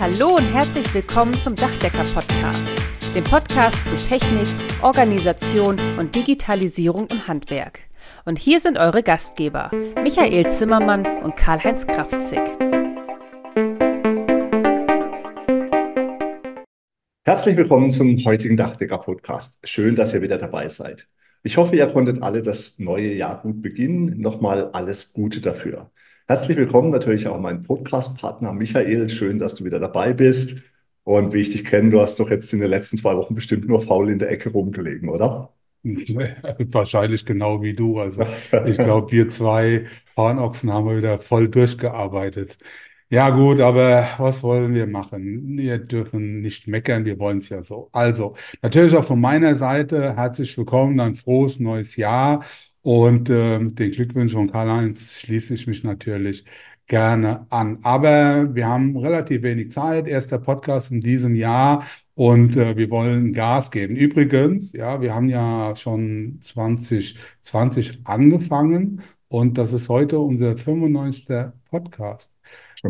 Hallo und herzlich willkommen zum Dachdecker-Podcast, dem Podcast zu Technik, Organisation und Digitalisierung im Handwerk. Und hier sind eure Gastgeber, Michael Zimmermann und Karl-Heinz Kraftzig. Herzlich willkommen zum heutigen Dachdecker-Podcast. Schön, dass ihr wieder dabei seid. Ich hoffe, ihr konntet alle das neue Jahr gut beginnen. Nochmal alles Gute dafür. Herzlich willkommen natürlich auch mein Podcast-Partner Michael. Schön, dass du wieder dabei bist. Und wie ich dich kenne, du hast doch jetzt in den letzten zwei Wochen bestimmt nur faul in der Ecke rumgelegen, oder? Wahrscheinlich genau wie du. Also ich glaube, wir zwei Hornochsen haben wir wieder voll durchgearbeitet. Ja gut, aber was wollen wir machen? Wir dürfen nicht meckern, wir wollen es ja so. Also, natürlich auch von meiner Seite herzlich willkommen, ein frohes neues Jahr. Und äh, den Glückwünschen von Karl-Heinz schließe ich mich natürlich gerne an. Aber wir haben relativ wenig Zeit. Erster Podcast in diesem Jahr und äh, wir wollen Gas geben. Übrigens, ja, wir haben ja schon 2020 angefangen und das ist heute unser 95. Podcast.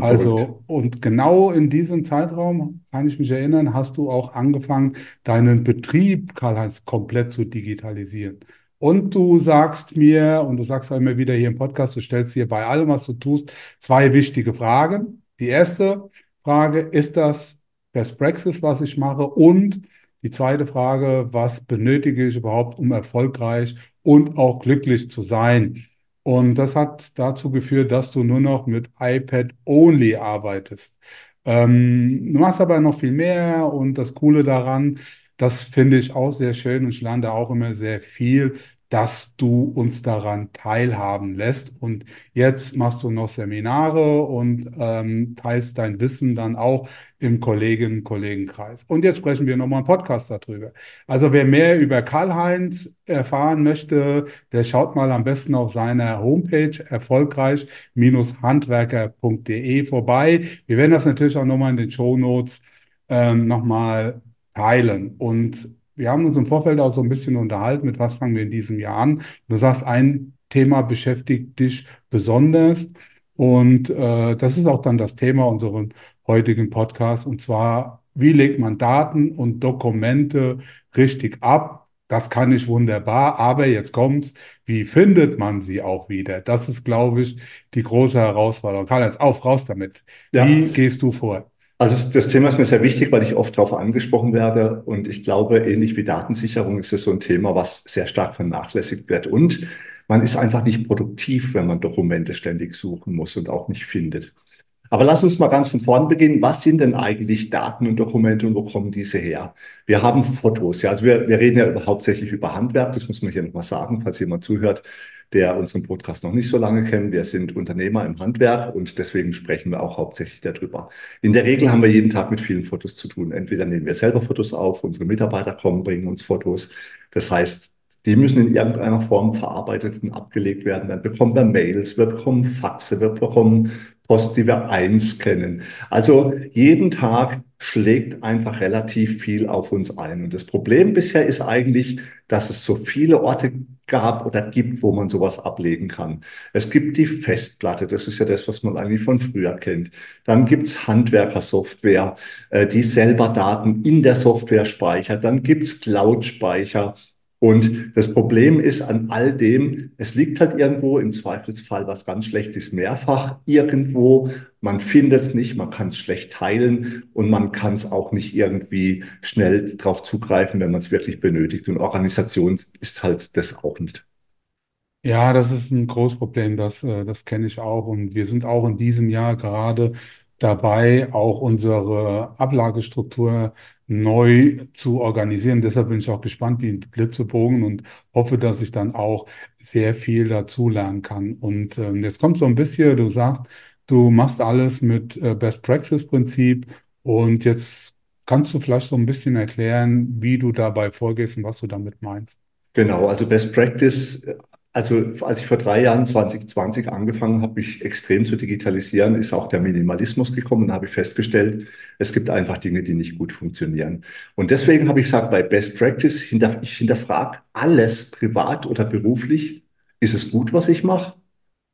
Also, und genau in diesem Zeitraum, kann ich mich erinnern, hast du auch angefangen, deinen Betrieb, Karl-Heinz, komplett zu digitalisieren. Und du sagst mir, und du sagst immer wieder hier im Podcast, du stellst hier bei allem, was du tust, zwei wichtige Fragen. Die erste Frage, ist das Best Practice, was ich mache? Und die zweite Frage, was benötige ich überhaupt, um erfolgreich und auch glücklich zu sein? Und das hat dazu geführt, dass du nur noch mit iPad Only arbeitest. Ähm, du machst aber noch viel mehr und das Coole daran, das finde ich auch sehr schön und ich lerne da auch immer sehr viel, dass du uns daran teilhaben lässt. Und jetzt machst du noch Seminare und ähm, teilst dein Wissen dann auch im Kolleginnen- und Kollegenkreis. Und jetzt sprechen wir nochmal einen Podcast darüber. Also wer mehr über Karl-Heinz erfahren möchte, der schaut mal am besten auf seiner Homepage erfolgreich-handwerker.de vorbei. Wir werden das natürlich auch nochmal in den Show Notes ähm, nochmal teilen. Und wir haben uns im Vorfeld auch so ein bisschen unterhalten, mit was fangen wir in diesem Jahr an. Du sagst, ein Thema beschäftigt dich besonders. Und äh, das ist auch dann das Thema unseres heutigen Podcasts. Und zwar, wie legt man Daten und Dokumente richtig ab? Das kann ich wunderbar, aber jetzt kommt's, wie findet man sie auch wieder? Das ist, glaube ich, die große Herausforderung. Karl, jetzt auf, raus damit. Ja. Wie gehst du vor? Also das Thema ist mir sehr wichtig, weil ich oft darauf angesprochen werde. Und ich glaube, ähnlich wie Datensicherung ist es so ein Thema, was sehr stark vernachlässigt wird. Und man ist einfach nicht produktiv, wenn man Dokumente ständig suchen muss und auch nicht findet. Aber lass uns mal ganz von vorn beginnen. Was sind denn eigentlich Daten und Dokumente und wo kommen diese her? Wir haben Fotos. Ja, also wir, wir reden ja hauptsächlich über Handwerk. Das muss man hier nochmal sagen, falls jemand zuhört der unseren Podcast noch nicht so lange kennt. Wir sind Unternehmer im Handwerk und deswegen sprechen wir auch hauptsächlich darüber. In der Regel haben wir jeden Tag mit vielen Fotos zu tun. Entweder nehmen wir selber Fotos auf, unsere Mitarbeiter kommen, bringen uns Fotos. Das heißt, die müssen in irgendeiner Form verarbeitet und abgelegt werden. Dann bekommen wir Mails, wir bekommen Faxe, wir bekommen Post, die wir einscannen. Also jeden Tag schlägt einfach relativ viel auf uns ein. Und das Problem bisher ist eigentlich, dass es so viele Orte gab oder gibt, wo man sowas ablegen kann. Es gibt die Festplatte, das ist ja das, was man eigentlich von früher kennt. Dann gibt's Handwerkersoftware, äh, die selber Daten in der Software speichert. Dann gibt's Cloud-Speicher. Und das Problem ist an all dem, es liegt halt irgendwo, im Zweifelsfall was ganz Schlechtes mehrfach irgendwo. Man findet es nicht, man kann es schlecht teilen und man kann es auch nicht irgendwie schnell drauf zugreifen, wenn man es wirklich benötigt. Und Organisation ist halt das auch nicht. Ja, das ist ein großes Problem, das, äh, das kenne ich auch. Und wir sind auch in diesem Jahr gerade dabei, auch unsere Ablagestruktur neu zu organisieren. Deshalb bin ich auch gespannt wie ein Blitzebogen und hoffe, dass ich dann auch sehr viel dazu lernen kann. Und ähm, jetzt kommt so ein bisschen, du sagst, du machst alles mit äh, Best Practice Prinzip und jetzt kannst du vielleicht so ein bisschen erklären, wie du dabei vorgehst und was du damit meinst. Genau, also Best Practice also als ich vor drei Jahren 2020 angefangen habe, mich extrem zu digitalisieren, ist auch der Minimalismus gekommen und habe ich festgestellt, es gibt einfach Dinge, die nicht gut funktionieren. Und deswegen habe ich gesagt, bei Best Practice, hinter, ich hinterfrage alles, privat oder beruflich, ist es gut, was ich mache?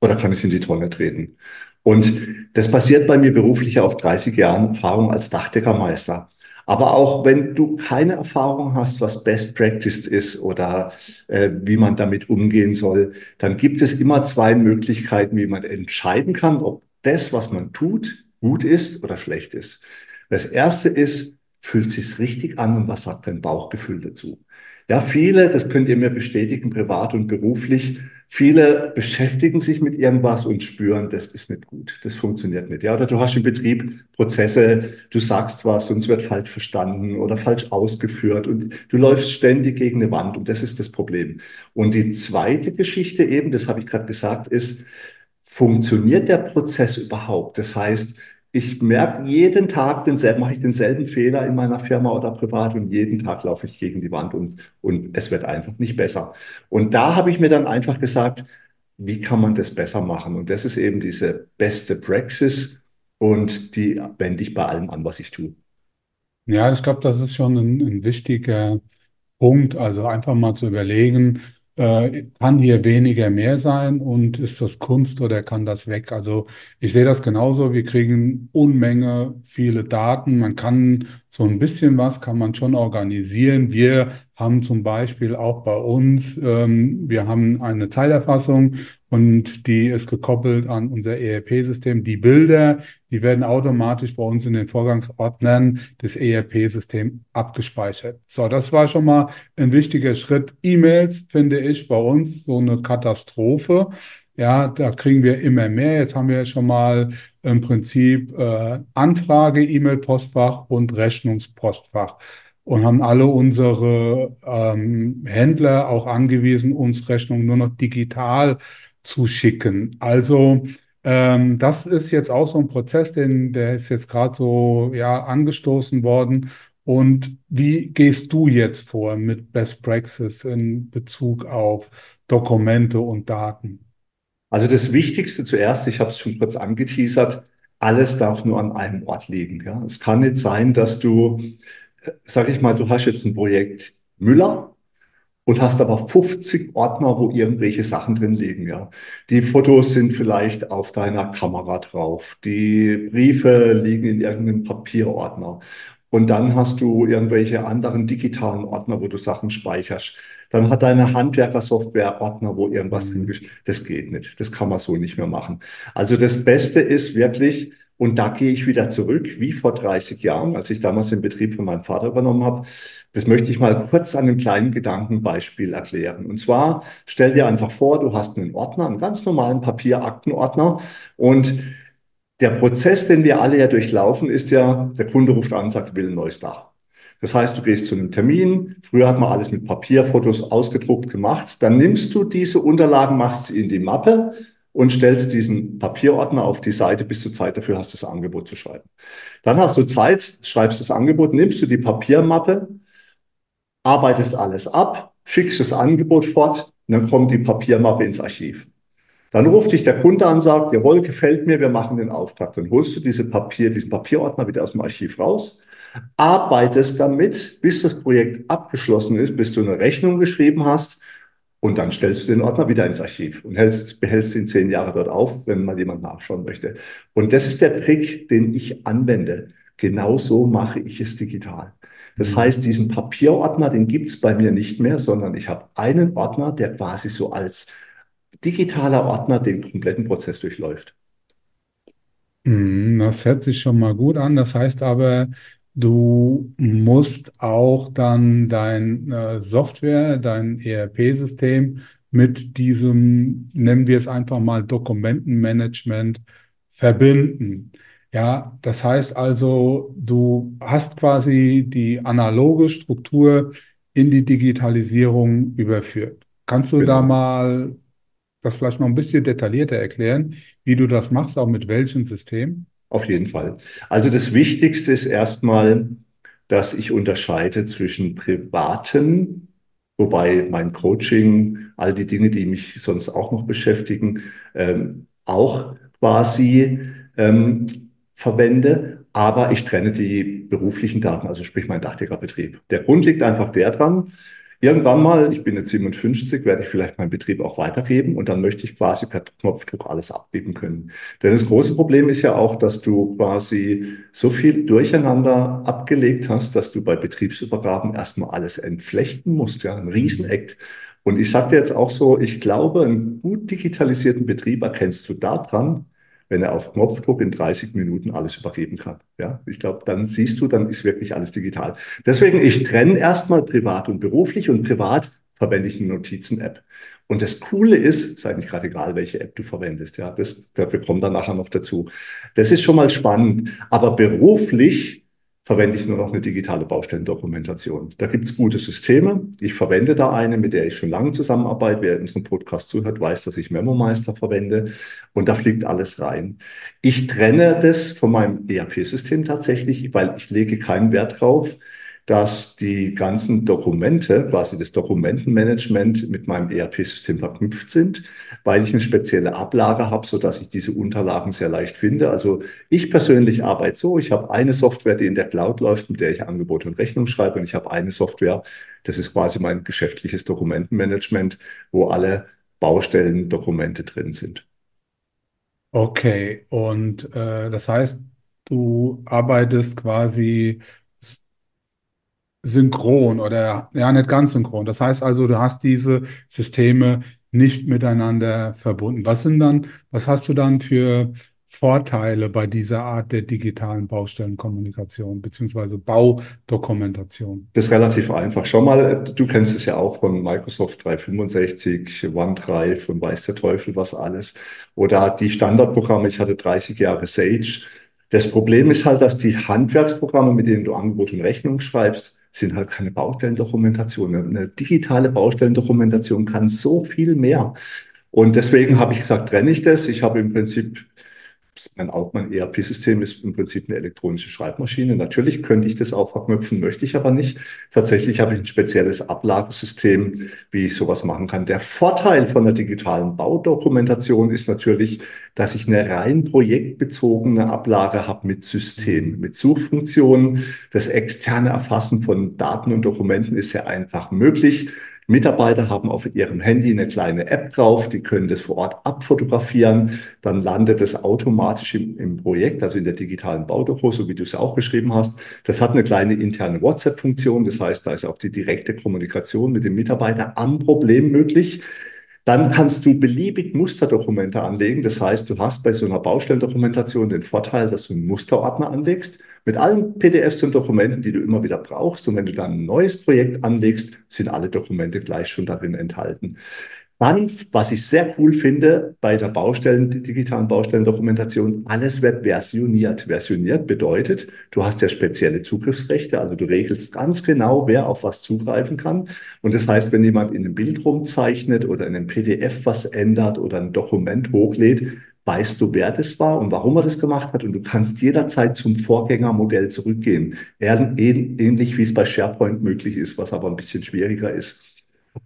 Oder kann ich es in die Tonne treten? Und das basiert bei mir beruflich auf 30 Jahren Erfahrung als Dachdeckermeister. Aber auch wenn du keine Erfahrung hast, was Best Practice ist oder äh, wie man damit umgehen soll, dann gibt es immer zwei Möglichkeiten, wie man entscheiden kann, ob das, was man tut, gut ist oder schlecht ist. Das erste ist, fühlt sich's richtig an und was sagt dein Bauchgefühl dazu? Ja, viele, das könnt ihr mir bestätigen, privat und beruflich, viele beschäftigen sich mit irgendwas und spüren, das ist nicht gut, das funktioniert nicht. Ja, oder du hast im Betrieb Prozesse, du sagst was und es wird falsch verstanden oder falsch ausgeführt und du läufst ständig gegen eine Wand und das ist das Problem. Und die zweite Geschichte eben, das habe ich gerade gesagt, ist, funktioniert der Prozess überhaupt? Das heißt, ich merke jeden Tag denselben, mache ich denselben Fehler in meiner Firma oder privat und jeden Tag laufe ich gegen die Wand und, und es wird einfach nicht besser. Und da habe ich mir dann einfach gesagt, wie kann man das besser machen? Und das ist eben diese beste Praxis und die wende ich bei allem an, was ich tue. Ja, ich glaube, das ist schon ein, ein wichtiger Punkt. Also einfach mal zu überlegen, äh, kann hier weniger mehr sein und ist das Kunst oder kann das weg? Also ich sehe das genauso. Wir kriegen Unmenge viele Daten. Man kann so ein bisschen was kann man schon organisieren. Wir haben zum Beispiel auch bei uns, ähm, wir haben eine Zeilerfassung und die ist gekoppelt an unser ERP-System. Die Bilder, die werden automatisch bei uns in den Vorgangsordnern des ERP-Systems abgespeichert. So, das war schon mal ein wichtiger Schritt. E-Mails finde ich bei uns so eine Katastrophe. Ja, da kriegen wir immer mehr. Jetzt haben wir schon mal im Prinzip äh, Anfrage, E-Mail-Postfach und Rechnungspostfach und haben alle unsere ähm, Händler auch angewiesen, uns Rechnungen nur noch digital zu schicken. Also ähm, das ist jetzt auch so ein Prozess, den, der ist jetzt gerade so ja angestoßen worden. Und wie gehst du jetzt vor mit Best Practice in Bezug auf Dokumente und Daten? Also das Wichtigste zuerst, ich habe es schon kurz angeteasert, alles darf nur an einem Ort liegen. Ja? Es kann nicht sein, dass du, sag ich mal, du hast jetzt ein Projekt Müller und hast aber 50 Ordner, wo irgendwelche Sachen drin liegen. Ja? Die Fotos sind vielleicht auf deiner Kamera drauf, die Briefe liegen in irgendeinem Papierordner. Und dann hast du irgendwelche anderen digitalen Ordner, wo du Sachen speicherst. Dann hat deine Handwerkersoftware Ordner, wo irgendwas drin ist. Das geht nicht. Das kann man so nicht mehr machen. Also das Beste ist wirklich, und da gehe ich wieder zurück, wie vor 30 Jahren, als ich damals den Betrieb von meinem Vater übernommen habe. Das möchte ich mal kurz an einem kleinen Gedankenbeispiel erklären. Und zwar stell dir einfach vor, du hast einen Ordner, einen ganz normalen Papieraktenordner und der Prozess, den wir alle ja durchlaufen, ist ja, der Kunde ruft an sagt, will ein neues Dach. Das heißt, du gehst zu einem Termin. Früher hat man alles mit Papierfotos ausgedruckt gemacht. Dann nimmst du diese Unterlagen, machst sie in die Mappe und stellst diesen Papierordner auf die Seite, bis du Zeit dafür hast, das Angebot zu schreiben. Dann hast du Zeit, schreibst das Angebot, nimmst du die Papiermappe, arbeitest alles ab, schickst das Angebot fort, und dann kommt die Papiermappe ins Archiv. Dann ruft dich der Kunde an, sagt, jawohl, gefällt mir, wir machen den Auftrag. Dann holst du diese Papier, diesen Papierordner wieder aus dem Archiv raus, arbeitest damit, bis das Projekt abgeschlossen ist, bis du eine Rechnung geschrieben hast und dann stellst du den Ordner wieder ins Archiv und hältst, behältst ihn zehn Jahre dort auf, wenn mal jemand nachschauen möchte. Und das ist der Trick, den ich anwende. Genauso mache ich es digital. Das mhm. heißt, diesen Papierordner, den gibt's bei mir nicht mehr, sondern ich habe einen Ordner, der quasi so als digitaler Ordner den kompletten Prozess durchläuft. Mhm, das hört sich schon mal gut an. Das heißt aber, du musst auch dann dein äh, Software, dein ERP-System mit diesem, nennen wir es einfach mal Dokumentenmanagement, verbinden. Ja, das heißt also, du hast quasi die analoge Struktur in die Digitalisierung überführt. Kannst du da Genau. mal das vielleicht noch ein bisschen detaillierter erklären, wie du das machst, auch mit welchem System? Auf jeden Fall. Also das Wichtigste ist erstmal, dass ich unterscheide zwischen privaten, wobei mein Coaching, all die Dinge, die mich sonst auch noch beschäftigen, ähm, auch quasi ähm, verwende. Aber ich trenne die beruflichen Daten, also sprich mein Dachdeckerbetrieb. Der Grund liegt einfach der dran, Irgendwann mal, ich bin jetzt 57, werde ich vielleicht meinen Betrieb auch weitergeben und dann möchte ich quasi per Knopfdruck alles abgeben können. Denn das große Problem ist ja auch, dass du quasi so viel durcheinander abgelegt hast, dass du bei Betriebsübergaben erstmal alles entflechten musst, ja, ein Riesenakt. Und ich dir jetzt auch so, ich glaube, einen gut digitalisierten Betrieb erkennst du daran, wenn er auf Knopfdruck in 30 Minuten alles übergeben kann. Ja, ich glaube, dann siehst du, dann ist wirklich alles digital. Deswegen, ich trenne erstmal privat und beruflich und privat verwende ich eine Notizen-App. Und das Coole ist, sei nicht gerade egal, welche App du verwendest, ja, das, wir kommen dann nachher noch dazu. Das ist schon mal spannend. Aber beruflich verwende ich nur noch eine digitale Baustellendokumentation. Da gibt es gute Systeme. Ich verwende da eine, mit der ich schon lange zusammenarbeite. Wer in unserem Podcast zuhört, weiß, dass ich MemoMeister verwende. Und da fliegt alles rein. Ich trenne das von meinem ERP-System tatsächlich, weil ich lege keinen Wert drauf, dass die ganzen Dokumente, quasi das Dokumentenmanagement mit meinem ERP-System verknüpft sind, weil ich eine spezielle Ablage habe, so dass ich diese Unterlagen sehr leicht finde. Also ich persönlich arbeite so, ich habe eine Software, die in der Cloud läuft, mit der ich Angebote und Rechnung schreibe und ich habe eine Software, das ist quasi mein geschäftliches Dokumentenmanagement, wo alle Baustellendokumente drin sind. Okay, und äh, das heißt, du arbeitest quasi synchron oder ja, nicht ganz synchron. Das heißt also, du hast diese Systeme nicht miteinander verbunden. Was sind dann, was hast du dann für Vorteile bei dieser Art der digitalen Baustellenkommunikation beziehungsweise Baudokumentation? Das ist relativ einfach. Schau mal, du kennst es ja auch von Microsoft 365, OneDrive und weiß der Teufel was alles. Oder die Standardprogramme, ich hatte 30 Jahre Sage. Das Problem ist halt, dass die Handwerksprogramme, mit denen du Angebot und Rechnung schreibst, sind halt keine Baustellendokumentation. Eine digitale Baustellendokumentation kann so viel mehr. Und deswegen habe ich gesagt, trenne ich das. Ich habe im Prinzip mein, mein ERP-System ist im Prinzip eine elektronische Schreibmaschine. Natürlich könnte ich das auch verknüpfen, möchte ich aber nicht. Tatsächlich habe ich ein spezielles Ablagesystem, wie ich sowas machen kann. Der Vorteil von der digitalen Baudokumentation ist natürlich, dass ich eine rein projektbezogene Ablage habe mit System, mit Suchfunktionen. Das externe Erfassen von Daten und Dokumenten ist sehr einfach möglich. Mitarbeiter haben auf ihrem Handy eine kleine App drauf, die können das vor Ort abfotografieren, dann landet es automatisch im, im Projekt, also in der digitalen Baudoku, so wie du es auch geschrieben hast. Das hat eine kleine interne WhatsApp-Funktion, das heißt, da ist auch die direkte Kommunikation mit dem Mitarbeiter am Problem möglich. Dann kannst du beliebig Musterdokumente anlegen. Das heißt, du hast bei so einer Baustellendokumentation den Vorteil, dass du einen Musterordner anlegst mit allen PDFs und Dokumenten, die du immer wieder brauchst. Und wenn du dann ein neues Projekt anlegst, sind alle Dokumente gleich schon darin enthalten. Dann, was ich sehr cool finde bei der Baustellen, digitalen Baustellendokumentation, alles wird versioniert. Versioniert bedeutet, du hast ja spezielle Zugriffsrechte, also du regelst ganz genau, wer auf was zugreifen kann. Und das heißt, wenn jemand in einem Bild rumzeichnet oder in einem PDF was ändert oder ein Dokument hochlädt, weißt du, wer das war und warum er das gemacht hat. Und du kannst jederzeit zum Vorgängermodell zurückgehen. Ähnlich wie es bei SharePoint möglich ist, was aber ein bisschen schwieriger ist.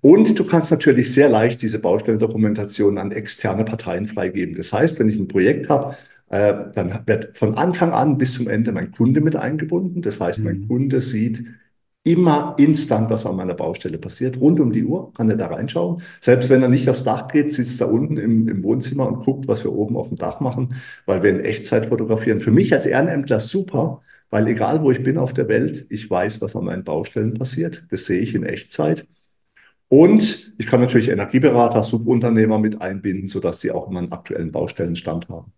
Und du kannst natürlich sehr leicht diese Baustellendokumentation an externe Parteien freigeben. Das heißt, wenn ich ein Projekt habe, äh, dann wird von Anfang an bis zum Ende mein Kunde mit eingebunden. Das heißt, mein mhm. Kunde sieht immer instant, was an meiner Baustelle passiert. Rund um die Uhr kann er da reinschauen. Selbst wenn er nicht aufs Dach geht, sitzt er unten im, im Wohnzimmer und guckt, was wir oben auf dem Dach machen, weil wir in Echtzeit fotografieren. Für mich als Ehrenämtler super, weil egal wo ich bin auf der Welt, ich weiß, was an meinen Baustellen passiert. Das sehe ich in Echtzeit. Und ich kann natürlich Energieberater, Subunternehmer mit einbinden, sodass sie auch immer einen aktuellen Baustellenstand haben.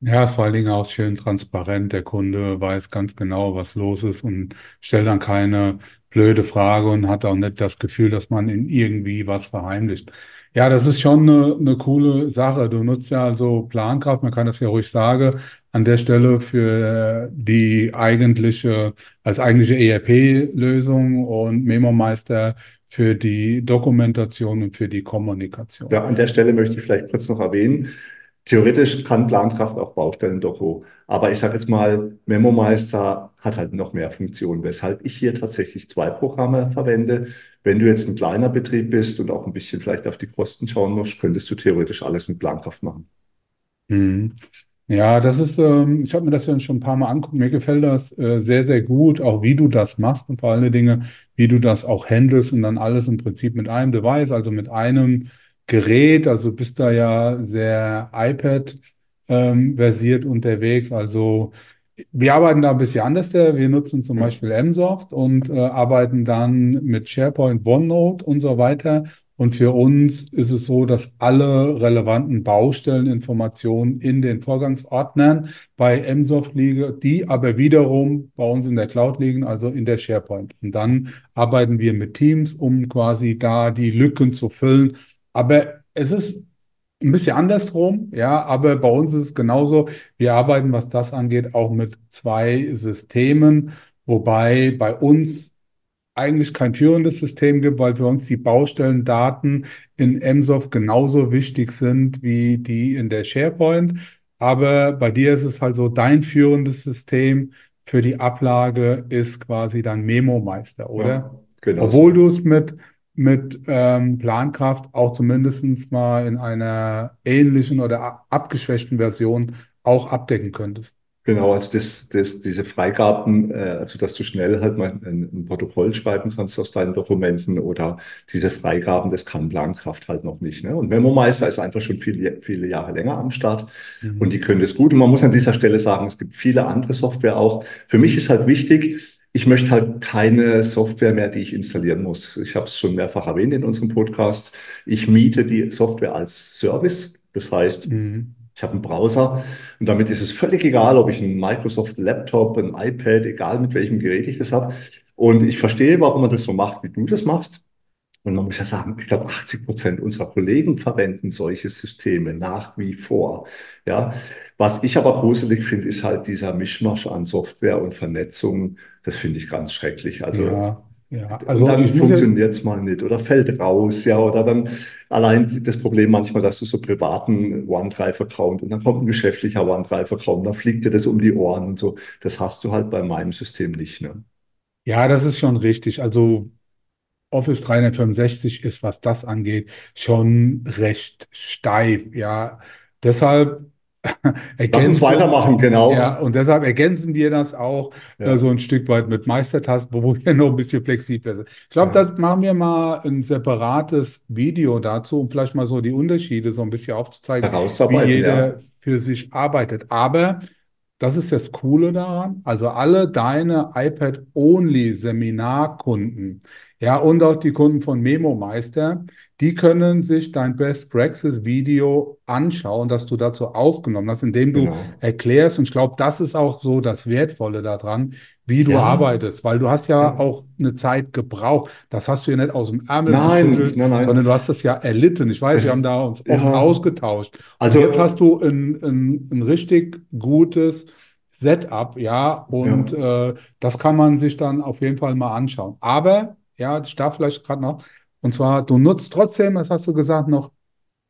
Ja, ist vor allen Dingen auch schön transparent. Der Kunde weiß ganz genau, was los ist und stellt dann keine blöde Frage und hat auch nicht das Gefühl, dass man in irgendwie was verheimlicht. Ja, das ist schon eine, eine coole Sache. Du nutzt ja also Plankraft, man kann das ja ruhig sagen, an der Stelle für die eigentliche, als eigentliche ERP-Lösung und MemoMeister für die Dokumentation und für die Kommunikation. Ja, an der Stelle möchte ich vielleicht kurz noch erwähnen, theoretisch kann Plankraft auch Baustellen-Doku. Aber ich sage jetzt mal, MemoMeister hat halt noch mehr Funktionen, weshalb ich hier tatsächlich zwei Programme verwende. Wenn du jetzt ein kleiner Betrieb bist und auch ein bisschen vielleicht auf die Kosten schauen musst, könntest du theoretisch alles mit Plankraft machen. Mhm. Ja, das ist, ähm, ich habe mir das ja schon ein paar Mal angeguckt. Mir gefällt das äh, sehr, sehr gut, auch wie du das machst und vor allen Dingen, wie du das auch handelst und dann alles im Prinzip mit einem Device, also mit einem Gerät. Also bist da ja sehr iPad ähm, versiert unterwegs. Also wir arbeiten da ein bisschen anders. Wir nutzen zum Beispiel Msoft und äh, arbeiten dann mit SharePoint, OneNote und so weiter. Und für uns ist es so, dass alle relevanten Baustelleninformationen in den Vorgangsordnern bei Msoft liegen, die aber wiederum bei uns in der Cloud liegen, also in der SharePoint. Und dann arbeiten wir mit Teams, um quasi da die Lücken zu füllen. Aber es ist ein bisschen andersrum, ja, aber bei uns ist es genauso. Wir arbeiten, was das angeht, auch mit zwei Systemen, wobei bei uns eigentlich kein führendes System gibt, weil für uns die Baustellendaten in MSOF genauso wichtig sind wie die in der SharePoint. Aber bei dir ist es halt so, dein führendes System für die Ablage ist quasi dann Memo-Meister, ja, oder? genau Obwohl du es mit, mit ähm, Plankraft auch zumindest mal in einer ähnlichen oder abgeschwächten Version auch abdecken könntest. Genau, also das, das, diese Freigaben, äh, also dass du schnell halt mal ein, ein Protokoll schreiben kannst aus deinen Dokumenten oder diese Freigaben, das kann Plankraft halt noch nicht. Ne? Und MemoMeister ist einfach schon viele, viele Jahre länger am Start und die Mhm. können das gut. Und man muss an dieser Stelle sagen, es gibt viele andere Software auch. Für mich ist halt wichtig, ich möchte halt keine Software mehr, die ich installieren muss. Ich habe es schon mehrfach erwähnt in unserem Podcast. Ich miete die Software als Service. Das heißt, Mhm. Ich habe einen Browser und damit ist es völlig egal, ob ich einen Microsoft Laptop, ein iPad, egal mit welchem Gerät ich das habe. Und ich verstehe, warum man das so macht, wie du das machst. Und man muss ja sagen, ich glaube, 80 Prozent unserer Kollegen verwenden solche Systeme nach wie vor. Ja, was ich aber gruselig finde, ist halt dieser Mischmasch an Software und Vernetzung. Das finde ich ganz schrecklich. Also Ja, ja. und Also dann muss ja, funktioniert es mal nicht oder fällt raus, ja, oder dann allein das Problem manchmal, dass du so privaten OneDrive-Account und dann kommt ein geschäftlicher OneDrive-Account, dann fliegt dir das um die Ohren und so. Das hast du halt bei meinem System nicht, ne? ja, das ist schon richtig. Also Office 365 ist, was das angeht, schon recht steif. Ja, deshalb Lass uns ergänzen, weitermachen, ja, genau. und deshalb ergänzen wir das auch äh, so Ja, ein Stück weit mit Meistertasten, wo wir noch ein bisschen flexibler sind. Ich glaube, ja. da machen wir mal ein separates Video dazu, um vielleicht mal so die Unterschiede so ein bisschen aufzuzeigen, wie jeder ja, für sich arbeitet. Aber das ist das Coole daran. Also alle deine iPad-Only-Seminarkunden, ja, und auch die Kunden von Memo Meister, die können sich dein Best Praxis Video anschauen, das du dazu aufgenommen hast, indem du genau. erklärst. Und ich glaube, das ist auch so das Wertvolle daran, wie du Ja, arbeitest, weil du hast ja ja. auch eine Zeit gebraucht. Das hast du ja nicht aus dem Ärmel Nein, nein, nein. sondern du hast das ja erlitten. Ich weiß, wir haben da uns oft ja, ausgetauscht. Und jetzt also, hast du ein, ein, ein richtig gutes Setup, ja, und äh, das kann man sich dann auf jeden Fall mal anschauen. Aber, ja, ich darf vielleicht gerade noch, und zwar, du nutzt trotzdem, das hast du gesagt, noch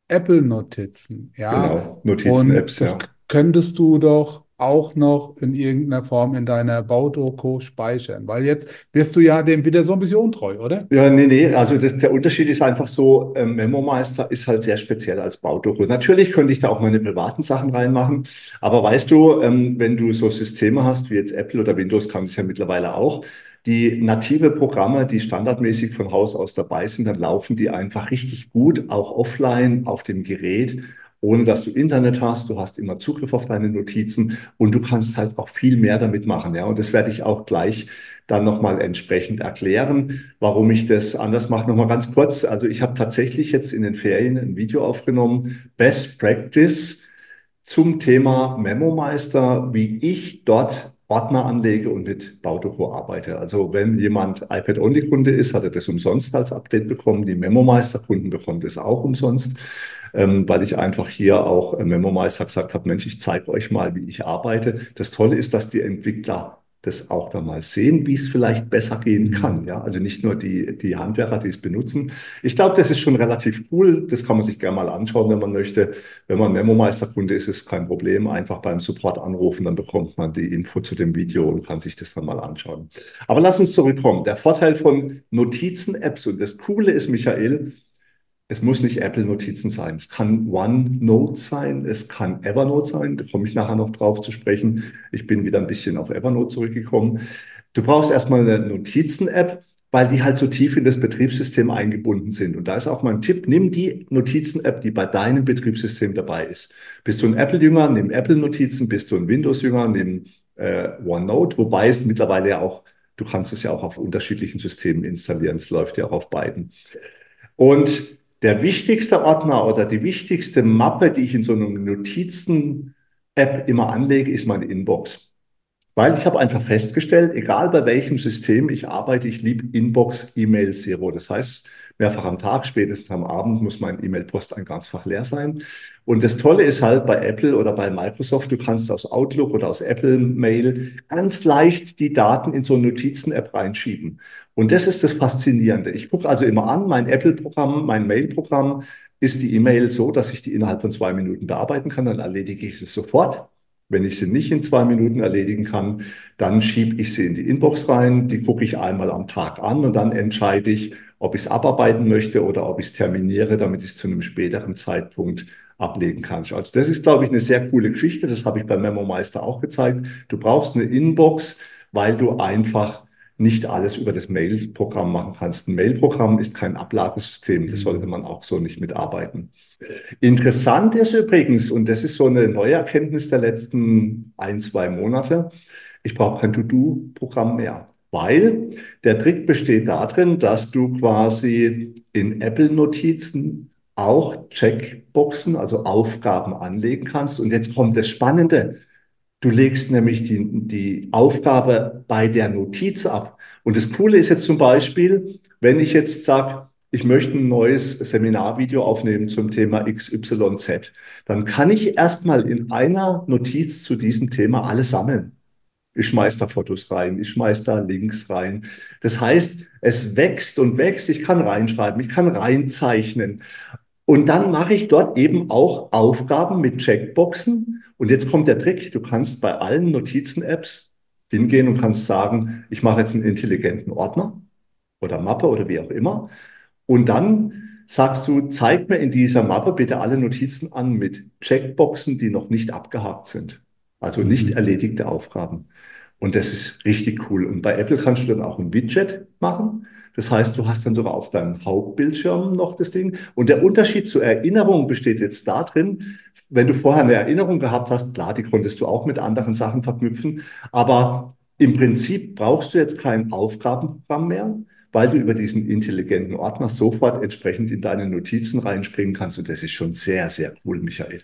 Apple-Notizen, ja, genau. Notizen-Apps, das ja. könntest du doch auch noch in irgendeiner Form in deiner Baudoku speichern, weil jetzt wirst du ja dem wieder so ein bisschen untreu, oder? Ja, nee, nee, also das, der Unterschied ist einfach so, ähm, MemoMeister ist halt sehr speziell als Baudoku. Natürlich könnte ich da auch meine privaten Sachen reinmachen, aber weißt du, ähm, wenn du so Systeme hast, wie jetzt Apple oder Windows, kann es ja mittlerweile auch, die native Programme, die standardmäßig von Haus aus dabei sind, dann laufen die einfach richtig gut, auch offline auf dem Gerät, ohne dass du Internet hast. Du hast immer Zugriff auf deine Notizen und du kannst halt auch viel mehr damit machen. Ja, und das werde ich auch gleich dann nochmal entsprechend erklären, warum ich das anders mache. Nochmal ganz kurz. Also ich habe tatsächlich jetzt in den Ferien ein Video aufgenommen, Best Practice zum Thema MemoMeister, wie ich dort Ordner anlege und mit Baudoku arbeite. Also wenn jemand iPad-Only-Kunde ist, hat er das umsonst als Update bekommen. Die MemoMeister-Kunden bekommen das auch umsonst, ähm, weil ich einfach hier auch äh, MemoMeister gesagt habe, Mensch, ich zeige euch mal, wie ich arbeite. Das Tolle ist, dass die Entwickler das auch dann mal sehen, wie es vielleicht besser gehen kann. Ja, also nicht nur die, die Handwerker, die es benutzen. Ich glaube, das ist schon relativ cool. Das kann man sich gerne mal anschauen, wenn man möchte. Wenn man Memo-Meisterkunde ist, ist kein Problem. Einfach beim Support anrufen, dann bekommt man die Info zu dem Video und kann sich das dann mal anschauen. Aber lass uns zurückkommen. Der Vorteil von Notizen-Apps und das Coole ist, Michael, Es muss nicht Apple Notizen sein. Es kann OneNote sein, es kann Evernote sein. Da komme ich nachher noch drauf zu sprechen. Ich bin wieder ein bisschen auf Evernote zurückgekommen. Du brauchst erstmal eine Notizen-App, weil die halt so tief in das Betriebssystem eingebunden sind. Und da ist auch mein Tipp, nimm die Notizen-App, die bei deinem Betriebssystem dabei ist. Bist du ein Apple-Jünger, nimm Apple-Notizen. Bist du ein Windows-Jünger, nimm äh, OneNote. Wobei es mittlerweile ja auch, du kannst es ja auch auf unterschiedlichen Systemen installieren. Es läuft ja auch auf beiden. Und der wichtigste Ordner oder die wichtigste Mappe, die ich in so einem Notizen-App immer anlege, ist meine Inbox. Weil ich habe einfach festgestellt, egal bei welchem System ich arbeite, ich liebe Inbox E-Mail Zero. Das heißt, mehrfach am Tag, spätestens am Abend muss mein E-Mail-Posteingangsfach leer sein. Und das Tolle ist halt bei Apple oder bei Microsoft, du kannst aus Outlook oder aus Apple Mail ganz leicht die Daten in so eine Notizen-App reinschieben. Und das ist das Faszinierende. Ich gucke also immer an, mein Apple-Programm, mein Mail-Programm, ist die E-Mail so, dass ich die innerhalb von zwei Minuten bearbeiten kann, dann erledige ich es sofort. Wenn ich sie nicht in zwei Minuten erledigen kann, dann schiebe ich sie in die Inbox rein, die gucke ich einmal am Tag an und dann entscheide ich, ob ich es abarbeiten möchte oder ob ich es terminiere, damit ich es zu einem späteren Zeitpunkt ablegen kann. Also das ist, glaube ich, eine sehr coole Geschichte. Das habe ich bei Memo Meister auch gezeigt. Du brauchst eine Inbox, weil du einfach nicht alles über das Mail-Programm machen kannst. Ein Mail-Programm ist kein Ablagesystem. Das mhm. sollte man auch so nicht mitarbeiten. Interessant ist übrigens, und das ist so eine neue Erkenntnis der letzten ein, zwei Monate, ich brauche kein To-Do-Programm mehr. Weil der Trick besteht darin, dass du quasi in Apple-Notizen auch Checkboxen, also Aufgaben anlegen kannst. Und jetzt kommt das Spannende. Du legst nämlich die, die Aufgabe bei der Notiz ab. Und das Coole ist jetzt zum Beispiel, wenn ich jetzt sage, ich möchte ein neues Seminarvideo aufnehmen zum Thema XYZ, dann kann ich erstmal in einer Notiz zu diesem Thema alles sammeln. Ich schmeiß da Fotos rein, ich schmeiß da Links rein. Das heißt, es wächst und wächst. Ich kann reinschreiben, ich kann reinzeichnen. Und dann mache ich dort eben auch Aufgaben mit Checkboxen. Und jetzt kommt der Trick. Du kannst bei allen Notizen-Apps hingehen und kannst sagen, ich mache jetzt einen intelligenten Ordner oder Mappe oder wie auch immer. Und dann sagst du, zeig mir in dieser Mappe bitte alle Notizen an mit Checkboxen, die noch nicht abgehakt sind. Also nicht mhm. erledigte Aufgaben. Und das ist richtig cool. Und bei Apple kannst du dann auch ein Widget machen. Das heißt, du hast dann sogar auf deinem Hauptbildschirm noch das Ding. Und der Unterschied zur Erinnerung besteht jetzt darin, wenn du vorher eine Erinnerung gehabt hast, klar, die konntest du auch mit anderen Sachen verknüpfen. Aber im Prinzip brauchst du jetzt kein Aufgabenprogramm mehr, weil du über diesen intelligenten Ordner sofort entsprechend in deine Notizen reinspringen kannst. Und das ist schon sehr, sehr cool, Michael.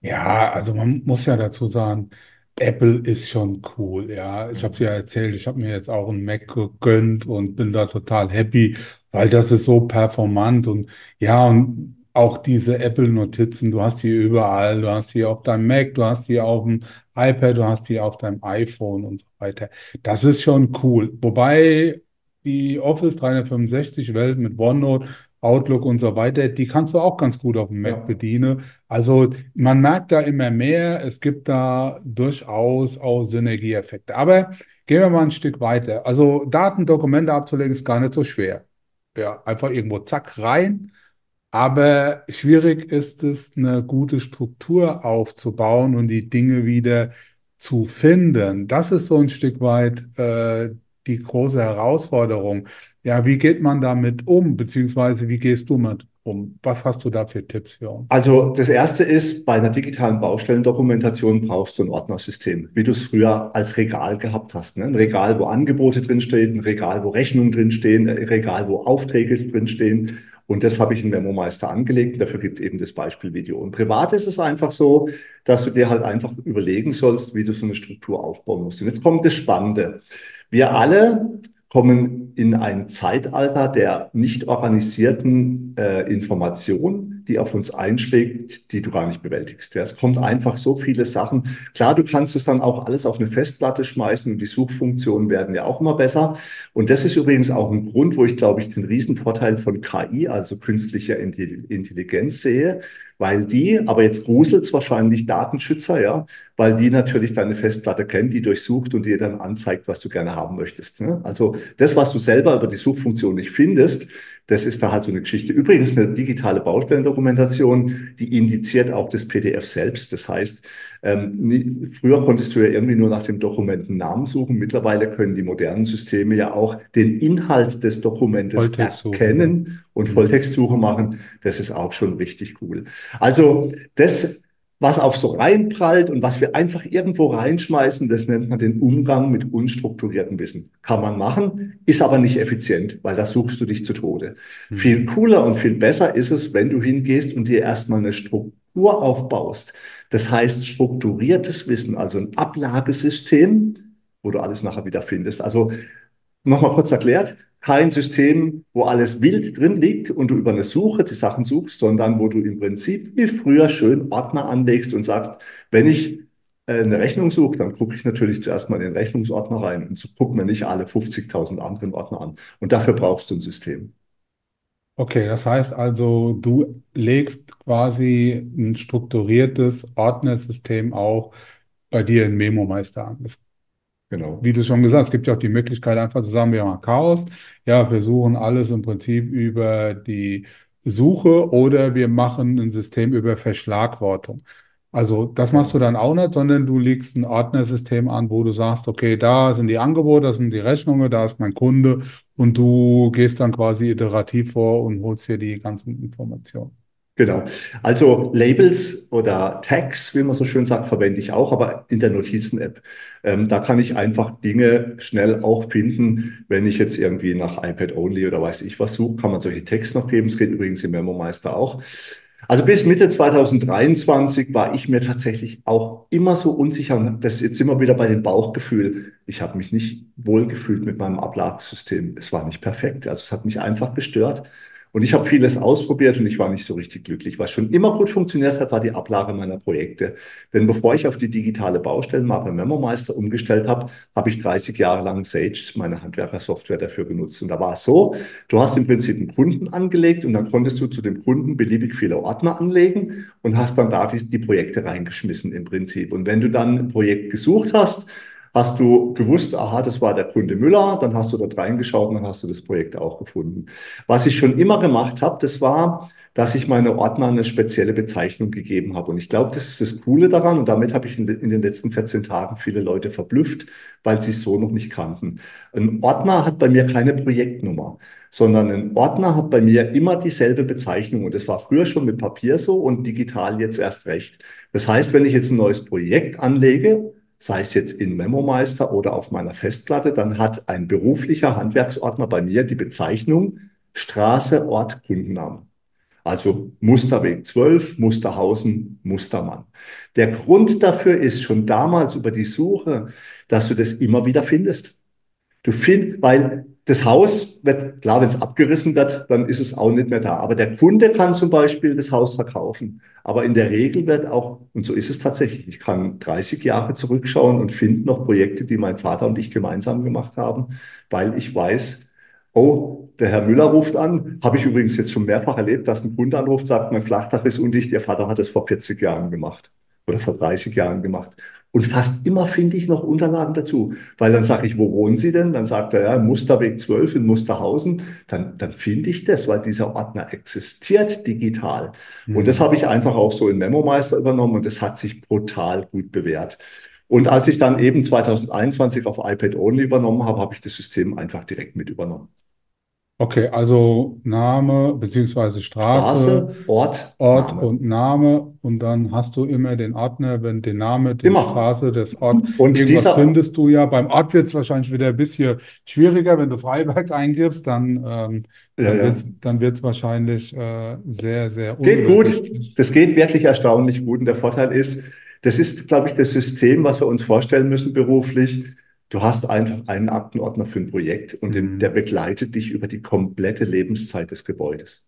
Ja, also man muss ja dazu sagen, Apple ist schon cool, ja. Ich habe es ja erzählt, ich habe mir jetzt auch einen Mac gegönnt und bin da total happy, weil das ist so performant und ja, und auch diese Apple-Notizen, du hast die überall, du hast die auf deinem Mac, du hast die auf dem iPad, du hast die auf deinem iPhone und so weiter. Das ist schon cool. Wobei die Office 365 Welt mit OneNote Outlook und so weiter, die kannst du auch ganz gut auf dem Mac ja. bedienen. Also man merkt da immer mehr, es gibt da durchaus auch Synergieeffekte. Aber gehen wir mal ein Stück weiter. Also Daten, Dokumente abzulegen ist gar nicht so schwer. Ja, einfach irgendwo zack rein. Aber schwierig ist es, eine gute Struktur aufzubauen und die Dinge wieder zu finden. Das ist so ein Stück weit äh, die große Herausforderung. Ja, wie geht man damit um, beziehungsweise wie gehst du mit um? Was hast du da für Tipps für uns? Also das erste ist, bei einer digitalen Baustellendokumentation brauchst du ein Ordnersystem, wie du es früher als Regal gehabt hast. Ne? Ein Regal, wo Angebote drinstehen, ein Regal, wo Rechnungen drinstehen, ein Regal, wo Aufträge drinstehen. Und das habe ich in Memo Meister angelegt. Dafür gibt es eben das Beispielvideo. Und privat ist es einfach so, dass du dir halt einfach überlegen sollst, wie du so eine Struktur aufbauen musst. Und jetzt kommt das Spannende. Wir alle kommen in ein Zeitalter der nicht organisierten äh, Information, die auf uns einschlägt, die du gar nicht bewältigst. Ja, es kommt einfach so viele Sachen. Klar, du kannst es dann auch alles auf eine Festplatte schmeißen und die Suchfunktionen werden ja auch immer besser. Und das ist übrigens auch ein Grund, wo ich, glaube ich, den Riesenvorteil von KI, also künstlicher Intelligenz sehe, weil die, aber jetzt gruselt es wahrscheinlich Datenschützer, ja, weil die natürlich deine Festplatte kennen, die durchsucht und dir dann anzeigt, was du gerne haben möchtest. Ne? Also das, was du selber über die Suchfunktion nicht findest, Das ist da halt so eine Geschichte. Übrigens eine digitale Baustellendokumentation, die indiziert auch das PDF selbst. Das heißt, ähm, früher konntest du ja irgendwie nur nach dem Dokumentennamen suchen. Mittlerweile können die modernen Systeme ja auch den Inhalt des Dokumentes erkennen und mhm. Volltextsuche machen. Das ist auch schon richtig cool. Also das was auf so reinprallt und was wir einfach irgendwo reinschmeißen, das nennt man den Umgang mit unstrukturiertem Wissen. Kann man machen, ist aber nicht effizient, weil da suchst du dich zu Tode. Mhm. Viel cooler und viel besser ist es, wenn du hingehst und dir erstmal eine Struktur aufbaust. Das heißt, strukturiertes Wissen, also ein Ablagesystem, wo du alles nachher wieder findest. Also nochmal kurz erklärt, kein System, wo alles wild drin liegt und du über eine Suche die Sachen suchst, sondern wo du im Prinzip wie früher schön Ordner anlegst und sagst, wenn ich äh, eine Rechnung suche, dann gucke ich natürlich zuerst mal in den Rechnungsordner rein und so guckt mir nicht alle 50.000 anderen Ordner an. Und dafür brauchst du ein System. Okay, das heißt also, du legst quasi ein strukturiertes Ordnersystem auch bei dir in Memo Meister an. Das Genau. Wie du schon gesagt hast, es gibt ja auch die Möglichkeit, einfach zu sagen, wir haben Chaos. Ja, wir suchen alles im Prinzip über die Suche oder wir machen ein System über Verschlagwortung. Also das machst du dann auch nicht, sondern du legst ein Ordnersystem an, wo du sagst, okay, da sind die Angebote, da sind die Rechnungen, da ist mein Kunde und du gehst dann quasi iterativ vor und holst hier die ganzen Informationen. Genau. Also Labels oder Tags, wie man so schön sagt, verwende ich auch, aber in der Notizen-App. Ähm, da kann ich einfach Dinge schnell auch finden. Wenn ich jetzt irgendwie nach iPad Only oder weiß ich was suche, kann man solche Tags noch geben. Es geht übrigens im Memo Meister auch. Also bis Mitte 2023 war ich mir tatsächlich auch immer so unsicher. Das ist jetzt immer wieder bei dem Bauchgefühl. Ich habe mich nicht wohlgefühlt mit meinem Ablagesystem. Es war nicht perfekt. Also es hat mich einfach gestört. Und ich habe vieles ausprobiert und ich war nicht so richtig glücklich. Was schon immer gut funktioniert hat, war die Ablage meiner Projekte. Denn bevor ich auf die digitale Baustellenmappe MemoMeister umgestellt habe, habe ich 30 Jahre lang Sage, meine Handwerkersoftware, dafür genutzt. Und da war es so, du hast im Prinzip einen Kunden angelegt und dann konntest du zu dem Kunden beliebig viele Ordner anlegen und hast dann da die, die Projekte reingeschmissen im Prinzip. Und wenn du dann ein Projekt gesucht hast, Hast du gewusst, aha, das war der Kunde Müller, dann hast du dort reingeschaut und dann hast du das Projekt auch gefunden. Was ich schon immer gemacht habe, das war, dass ich meine Ordner eine spezielle Bezeichnung gegeben habe. Und ich glaube, das ist das Coole daran. Und damit habe ich in, in, den letzten 14 Tagen viele Leute verblüfft, weil sie es so noch nicht kannten. Ein Ordner hat bei mir keine Projektnummer, sondern ein Ordner hat bei mir immer dieselbe Bezeichnung. Und das war früher schon mit Papier so und digital jetzt erst recht. Das heißt, wenn ich jetzt ein neues Projekt anlege, sei es jetzt in MemoMeister oder auf meiner Festplatte, dann hat ein beruflicher Handwerksordner bei mir die Bezeichnung Straße, Ort, Kundenname. Also Musterweg 12, Musterhausen, Mustermann. Der Grund dafür ist schon damals über die Suche, dass du das immer wieder findest. Du findest, weil das Haus wird, klar, wenn es abgerissen wird, dann ist es auch nicht mehr da. Aber der Kunde kann zum Beispiel das Haus verkaufen. Aber in der Regel wird auch, und so ist es tatsächlich, ich kann 30 Jahre zurückschauen und finde noch Projekte, die mein Vater und ich gemeinsam gemacht haben, weil ich weiß, oh, der Herr Müller ruft an. Habe ich übrigens jetzt schon mehrfach erlebt, dass ein Kunde anruft, sagt, mein Flachdach ist undicht, Ihr Vater hat es vor 40 Jahren gemacht oder vor 30 Jahren gemacht. Und fast immer finde ich noch Unterlagen dazu, weil dann sage ich, wo wohnen Sie denn? Dann sagt er, ja, Musterweg 12 in Musterhausen. Dann, dann finde ich das, weil dieser Ordner existiert digital. Mhm. Und das habe ich einfach auch so in MemoMeister übernommen und das hat sich brutal gut bewährt. Und als ich dann eben 2021 auf iPad Only übernommen habe, habe ich das System einfach direkt mit übernommen. Okay, also Name beziehungsweise Straße, Straße, Ort, Ort Name. und Name und dann hast du immer den Ordner, wenn den Name, die Immer. Straße, das Ort, Und irgendwas dieser, findest du ja. Beim Ort wird es wahrscheinlich wieder ein bisschen schwieriger, wenn du Freiberg eingibst, dann, ähm, ja, dann ja. wird's, dann wird's wahrscheinlich äh, sehr, sehr Geht gut. unübersichtlich. Das geht wirklich erstaunlich gut. Und der Vorteil ist, das ist, glaube ich, das System, was wir uns vorstellen müssen beruflich. Du hast einfach einen Aktenordner für ein Projekt und den, der Mhm. begleitet dich über die komplette Lebenszeit des Gebäudes.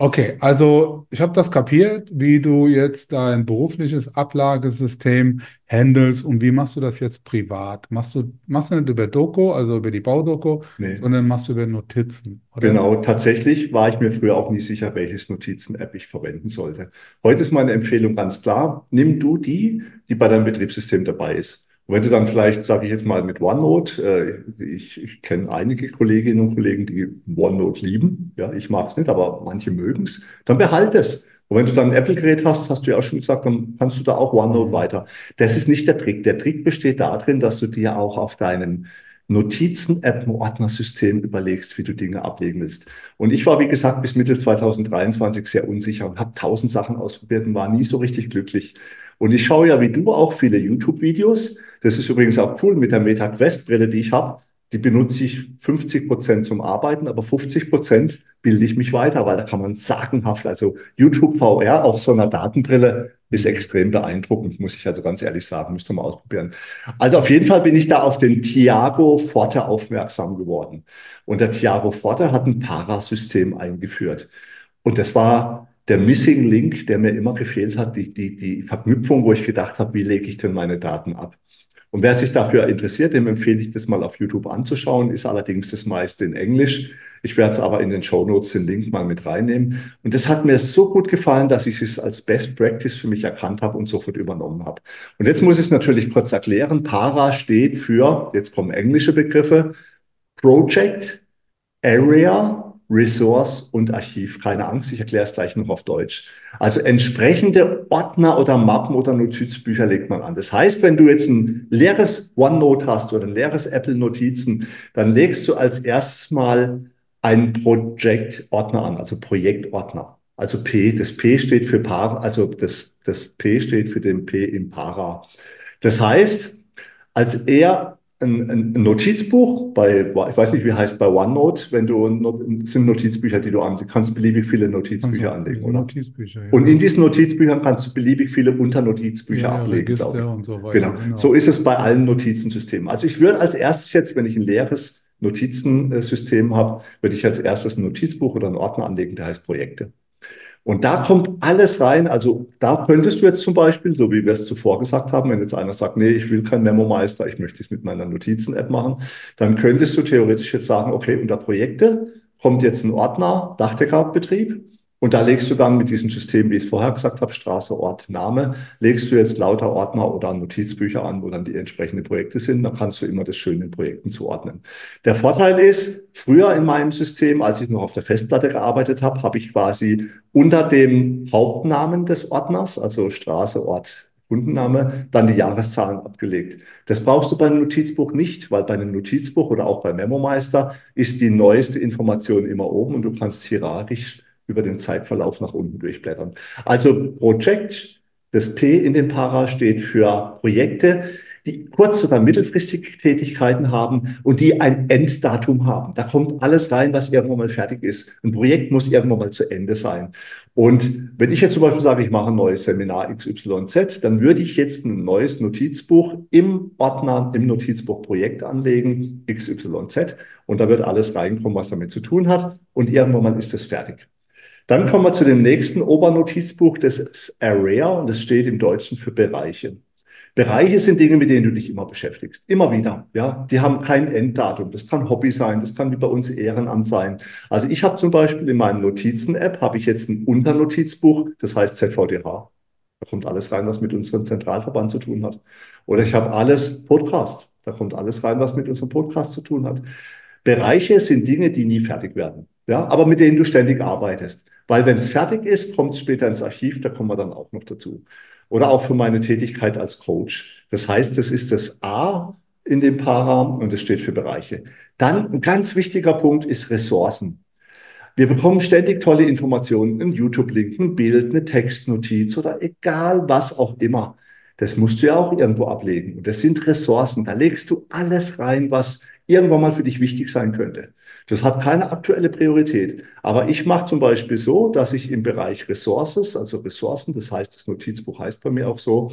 Okay, also ich habe das kapiert, wie du jetzt dein berufliches Ablagesystem handelst und wie machst du das jetzt privat? Machst du, machst du nicht über Doku, also über die Baudoku, Nee. sondern machst du über Notizen, oder? Genau, tatsächlich war ich mir früher auch nie sicher, welches Notizen-App ich verwenden sollte. Heute ist meine Empfehlung ganz klar, nimm du die, die bei deinem Betriebssystem dabei ist. Und wenn du dann vielleicht, sage ich jetzt mal, mit OneNote, äh, ich, ich kenne einige Kolleginnen und Kollegen, die OneNote lieben, ja, ich mag es nicht, aber manche mögen es, dann behalte es. Und wenn du dann ein Apple-Gerät hast, hast du ja auch schon gesagt, dann kannst du da auch OneNote mhm. weiter. Das ist nicht der Trick. Der Trick besteht darin, dass du dir auch auf deinem Notizen-App ein Ordnersystem überlegst, wie du Dinge ablegen willst. Und ich war, wie gesagt, bis Mitte 2023 sehr unsicher und habe tausend Sachen ausprobiert und war nie so richtig glücklich. Und ich schaue ja wie du auch viele YouTube-Videos. Das ist übrigens auch cool mit der Meta Quest-Brille, die ich habe die benutze ich 50 Prozent zum Arbeiten, aber 50 Prozent bilde ich mich weiter, weil da kann man sagenhaft, also YouTube VR auf so einer Datenbrille ist extrem beeindruckend, muss ich also ganz ehrlich sagen, müsste man ausprobieren. Also auf jeden Fall bin ich da auf den Thiago Forte aufmerksam geworden. Und der Thiago Forte hat ein Parasystem eingeführt. Und das war der Missing Link, der mir immer gefehlt hat, die, die, die Verknüpfung, wo ich gedacht habe, wie lege ich denn meine Daten ab? Und wer sich dafür interessiert, dem empfehle ich das mal auf YouTube anzuschauen, ist allerdings das meiste in Englisch. Ich werde es aber in den Show Notes den Link mal mit reinnehmen. Und das hat mir so gut gefallen, dass ich es als Best Practice für mich erkannt habe und sofort übernommen habe. Und jetzt muss ich es natürlich kurz erklären. Para steht für, jetzt kommen englische Begriffe, Project, Area, Resource und Archiv. Keine Angst, ich erkläre es gleich noch auf Deutsch. Also entsprechende Ordner oder Mappen oder Notizbücher legt man an. Das heißt, wenn du jetzt ein leeres OneNote hast oder ein leeres Apple Notizen, dann legst du als erstes mal einen Project-Ordner an, also Projektordner. Also P, das P steht für Para, also das, das P steht für den P im Para. Das heißt, als er ein, ein Notizbuch bei, ich weiß nicht, wie heißt bei OneNote, wenn du, sind Notizbücher, die du an, du kannst beliebig viele Notizbücher also, anlegen, oder? Notizbücher, ja. Und in diesen Notizbüchern kannst du beliebig viele Unternotizbücher ja, ablegen. Register und so weiter. Genau. genau. So ist es bei allen Notizensystemen. Also ich würde als erstes jetzt, wenn ich ein leeres Notizensystem habe, würde ich als erstes ein Notizbuch oder einen Ordner anlegen, der heißt Projekte. Und da kommt alles rein. Also da könntest du jetzt zum Beispiel, so wie wir es zuvor gesagt haben, wenn jetzt einer sagt, nee, ich will kein Memo-Meister, ich möchte es mit meiner Notizen-App machen, dann könntest du theoretisch jetzt sagen, okay, unter Projekte kommt jetzt ein Ordner, Dachdeckerbetrieb. Und da legst du dann mit diesem System, wie ich es vorher gesagt habe, Straße, Ort, Name, legst du jetzt lauter Ordner oder Notizbücher an, wo dann die entsprechenden Projekte sind. Dann kannst du immer das schön in Projekten zuordnen. Der Vorteil ist, früher in meinem System, als ich noch auf der Festplatte gearbeitet habe, habe ich quasi unter dem Hauptnamen des Ordners, also Straße, Ort, Kundenname, dann die Jahreszahlen abgelegt. Das brauchst du bei einem Notizbuch nicht, weil bei einem Notizbuch oder auch bei MemoMeister ist die neueste Information immer oben und du kannst hierarchisch über den Zeitverlauf nach unten durchblättern. Also Project, das P in dem Para steht für Projekte, die kurz- oder mittelfristige Tätigkeiten haben und die ein Enddatum haben. Da kommt alles rein, was irgendwann mal fertig ist. Ein Projekt muss irgendwann mal zu Ende sein. Und wenn ich jetzt zum Beispiel sage, ich mache ein neues Seminar XYZ, dann würde ich jetzt ein neues Notizbuch im Ordner, im Notizbuch Projekt anlegen, XYZ, und da wird alles reinkommen, was damit zu tun hat. Und irgendwann mal ist es fertig. Dann kommen wir zu dem nächsten Obernotizbuch, das ist Area und das steht im Deutschen für Bereiche. Bereiche sind Dinge, mit denen du dich immer beschäftigst. Immer wieder. Ja, die haben kein Enddatum. Das kann Hobby sein. Das kann wie bei uns Ehrenamt sein. Also ich habe zum Beispiel in meinem Notizen-App habe ich jetzt ein Unternotizbuch, das heißt ZVDH. Da kommt alles rein, was mit unserem Zentralverband zu tun hat. Oder ich habe alles Podcast. Da kommt alles rein, was mit unserem Podcast zu tun hat. Bereiche sind Dinge, die nie fertig werden. Ja, aber mit denen du ständig arbeitest. Weil wenn es fertig ist, kommt es später ins Archiv, da kommen wir dann auch noch dazu. Oder auch für meine Tätigkeit als Coach. Das heißt, das ist das A in dem Para und es steht für Bereiche. Dann ein ganz wichtiger Punkt ist Ressourcen. Wir bekommen ständig tolle Informationen, ein YouTube-Link, ein Bild, eine Textnotiz oder egal was auch immer. Das musst du ja auch irgendwo ablegen. Und das sind Ressourcen. Da legst du alles rein, was irgendwann mal für dich wichtig sein könnte. Das hat keine aktuelle Priorität. Aber ich mache zum Beispiel so, dass ich im Bereich Resources, also Ressourcen, das heißt, das Notizbuch heißt bei mir auch so,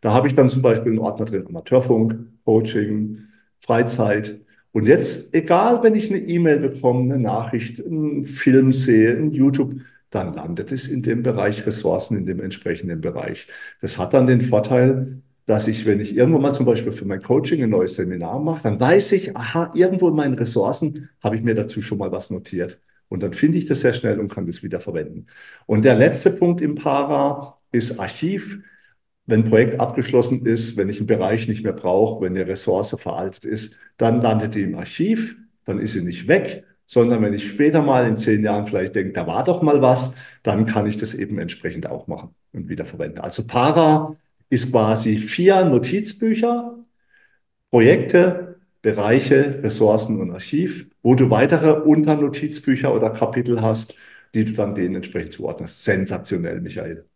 da habe ich dann zum Beispiel einen Ordner drin, Amateurfunk, Coaching, Freizeit. Und jetzt, egal, wenn ich eine E-Mail bekomme, eine Nachricht, einen Film sehe, ein YouTube, dann landet es in dem Bereich Ressourcen, in dem entsprechenden Bereich. Das hat dann den Vorteil, dass ich, wenn ich irgendwann mal zum Beispiel für mein Coaching ein neues Seminar mache, dann weiß ich, aha, irgendwo in meinen Ressourcen habe ich mir dazu schon mal was notiert. Und dann finde ich das sehr schnell und kann das wieder verwenden. Und der letzte Punkt im Para ist Archiv. wenn ein Projekt abgeschlossen ist, wenn ich einen Bereich nicht mehr brauche, wenn eine Ressource veraltet ist, dann landet die im Archiv, dann ist sie nicht weg, sondern wenn ich später mal in zehn Jahren vielleicht denke, da war doch mal was, dann kann ich das eben entsprechend auch machen und wiederverwenden. Also Para ist quasi vier Notizbücher, Projekte, Bereiche, Ressourcen und Archiv, wo du weitere Unternotizbücher oder Kapitel hast, die du dann denen entsprechend zuordnest. Sensationell, Michael.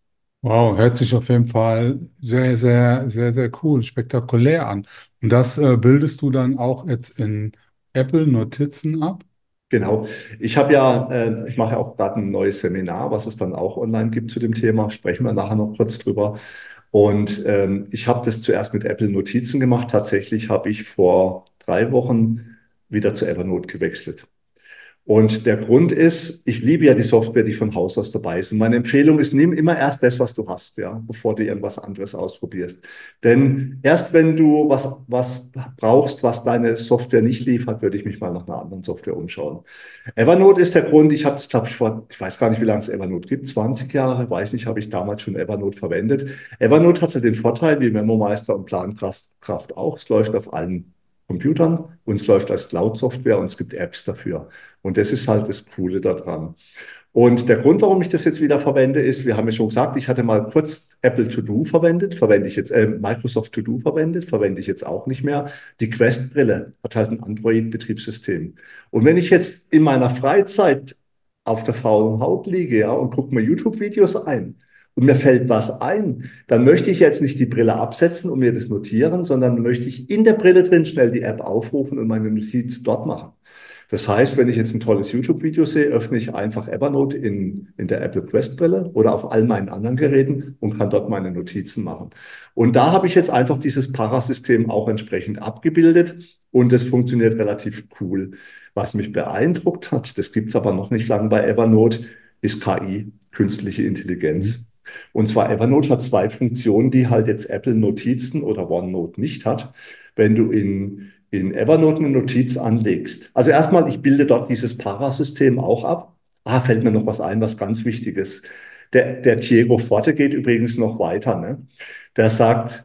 Wow, hört sich auf jeden Fall sehr, sehr, sehr, sehr cool, spektakulär an. Und das äh, bildest du dann auch jetzt in Apple Notizen ab? Genau. Ich habe ja, äh, ich mache ja auch gerade ein neues Seminar, was es dann auch online gibt zu dem Thema. Sprechen wir nachher noch kurz drüber. Und ähm, ich habe das zuerst mit Apple Notizen gemacht. Tatsächlich habe ich vor drei Wochen wieder zu Evernote gewechselt. Und der Grund ist, ich liebe ja die Software, die von Haus aus dabei ist. Und meine Empfehlung ist, nimm immer erst das, was du hast, ja, bevor du irgendwas anderes ausprobierst. Denn erst wenn du was, was brauchst, was deine Software nicht liefert, würde ich mich mal nach einer anderen Software umschauen. Evernote ist der Grund, ich habe das, glaube ich, vor, ich weiß gar nicht, wie lange es Evernote gibt, 20 Jahre, weiß nicht, habe ich damals schon Evernote verwendet. Evernote hatte den Vorteil, wie MemoMeister und Plankraft auch, es läuft auf allen Computern und es läuft als Cloud-Software und es gibt Apps dafür. Und das ist halt das Coole daran. Und der Grund, warum ich das jetzt wieder verwende, ist, wir haben ja schon gesagt, ich hatte mal kurz Apple To Do verwendet, verwende ich jetzt, äh, Microsoft To Do verwendet, verwende ich jetzt auch nicht mehr. Die Quest-Brille hat halt ein Android-Betriebssystem. Und wenn ich jetzt in meiner Freizeit auf der faulen Haut liege, ja, und gucke mir YouTube-Videos ein, und mir fällt was ein, dann möchte ich jetzt nicht die Brille absetzen und mir das notieren, sondern möchte ich in der Brille drin schnell die App aufrufen und meine Notiz dort machen. Das heißt, wenn ich jetzt ein tolles YouTube-Video sehe, öffne ich einfach Evernote in, in der Apple Quest-Brille oder auf all meinen anderen Geräten und kann dort meine Notizen machen. Und da habe ich jetzt einfach dieses Parasystem auch entsprechend abgebildet und es funktioniert relativ cool. Was mich beeindruckt hat, das gibt's aber noch nicht lange bei Evernote, ist KI, künstliche Intelligenz. Und zwar Evernote hat zwei Funktionen, die halt jetzt Apple Notizen oder OneNote nicht hat. Wenn du in, in Evernote eine Notiz anlegst. Also erstmal, ich bilde dort dieses Parasystem auch ab. Ah, fällt mir noch was ein, was ganz wichtig ist. Der, der Diego Forte geht übrigens noch weiter. Ne? Der sagt,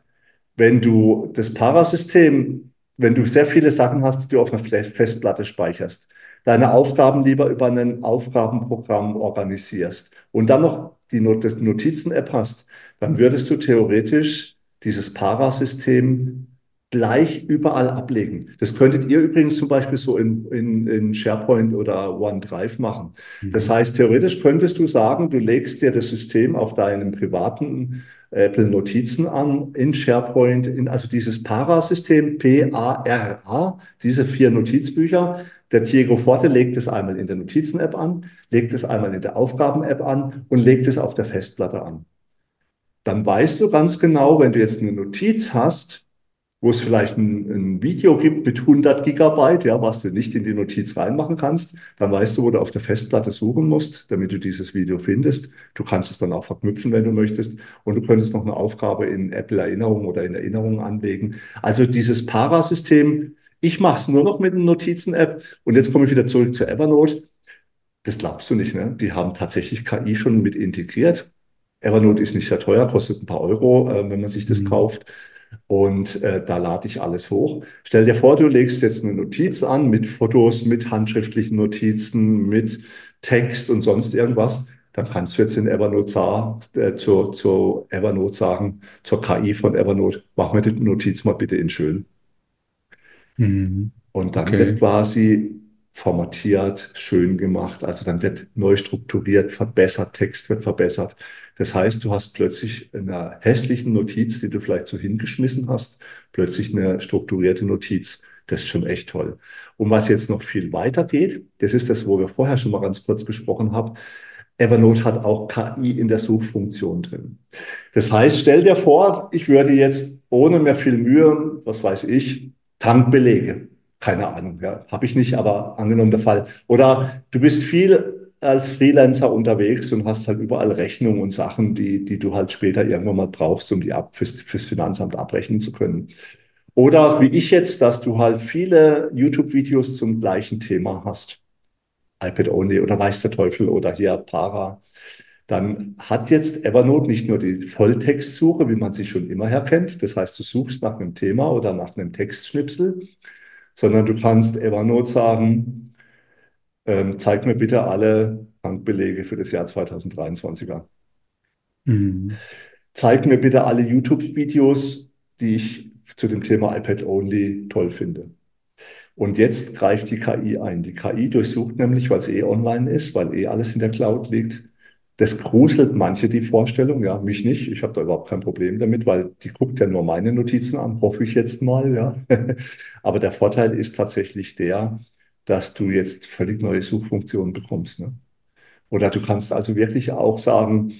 wenn du das Parasystem, wenn du sehr viele Sachen hast, die du auf einer Festplatte speicherst, deine Aufgaben lieber über ein Aufgabenprogramm organisierst und dann noch die Notizen-App hast, dann würdest du theoretisch dieses Parasystem gleich überall ablegen. Das könntet ihr übrigens zum Beispiel so in, in, in SharePoint oder OneDrive machen. Mhm. Das heißt, theoretisch könntest du sagen, du legst dir das System auf deinem privaten Apple Notizen an in SharePoint, in, also dieses Parasystem, P-A-R-A, diese vier Notizbücher, der Diego Forte legt es einmal in der Notizen-App an, legt es einmal in der Aufgaben-App an und legt es auf der Festplatte an. Dann weißt du ganz genau, wenn du jetzt eine Notiz hast, wo es vielleicht ein, ein, Video gibt mit 100 Gigabyte, ja, was du nicht in die Notiz reinmachen kannst, dann weißt du, wo du auf der Festplatte suchen musst, damit du dieses Video findest. Du kannst es dann auch verknüpfen, wenn du möchtest. Und du könntest noch eine Aufgabe in Apple Erinnerung oder in Erinnerungen anlegen. Also dieses Parasystem ich mache es nur noch mit einer Notizen-App. Und jetzt komme ich wieder zurück zu Evernote. Das glaubst du nicht, ne? Die haben tatsächlich KI schon mit integriert. Evernote ist nicht sehr teuer, kostet ein paar Euro, äh, wenn man sich das mhm. kauft. Und äh, da lade ich alles hoch. Stell dir vor, du legst jetzt eine Notiz an mit Fotos, mit handschriftlichen Notizen, mit Text und sonst irgendwas. Dann kannst du jetzt in Evernote sagen, äh, zur, zur Evernote sagen, zur KI von Evernote, mach mir die Notiz mal bitte in schön. Mhm. Und dann okay. wird quasi formatiert, schön gemacht. Also dann wird neu strukturiert, verbessert, Text wird verbessert. Das heißt, du hast plötzlich in einer hässlichen Notiz, die du vielleicht so hingeschmissen hast, plötzlich eine strukturierte Notiz. Das ist schon echt toll. Und was jetzt noch viel weiter geht, das ist das, wo wir vorher schon mal ganz kurz gesprochen haben. Evernote hat auch KI in der Suchfunktion drin. Das heißt, stell dir vor, ich würde jetzt ohne mehr viel Mühe, was weiß ich, Tankbelege. Keine Ahnung, ja, habe ich nicht, aber angenommen der Fall. Oder du bist viel als Freelancer unterwegs und hast halt überall Rechnungen und Sachen, die, die du halt später irgendwann mal brauchst, um die ab, fürs, fürs Finanzamt abrechnen zu können. Oder wie ich jetzt, dass du halt viele YouTube-Videos zum gleichen Thema hast. iPad Only oder weiß der Teufel oder hier Para. dann hat jetzt Evernote nicht nur die Volltextsuche, wie man sie schon immer herkennt. Das heißt, du suchst nach einem Thema oder nach einem Textschnipsel, sondern du kannst Evernote sagen, ähm, zeig mir bitte alle Bankbelege für das Jahr 2023 an. Mhm. Zeig mir bitte alle YouTube-Videos, die ich zu dem Thema iPad Only toll finde. Und jetzt greift die KI ein. Die KI durchsucht nämlich, weil es eh online ist, weil eh alles in der Cloud liegt. Das gruselt manche die Vorstellung, ja, mich nicht. Ich habe da überhaupt kein Problem damit, weil die guckt ja nur meine Notizen an, hoffe ich jetzt mal, ja. Aber der Vorteil ist tatsächlich der, dass du jetzt völlig neue Suchfunktionen bekommst. Ne? Oder du kannst also wirklich auch sagen,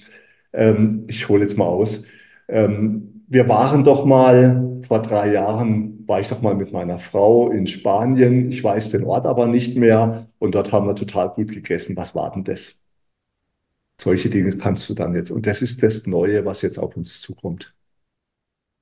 ähm, ich hole jetzt mal aus, ähm, wir waren doch mal, vor drei Jahren war ich doch mal mit meiner Frau in Spanien. Ich weiß den Ort aber nicht mehr. Und dort haben wir total gut gegessen. Was war denn das? Solche Dinge kannst du dann jetzt. Und das ist das Neue, was jetzt auf uns zukommt.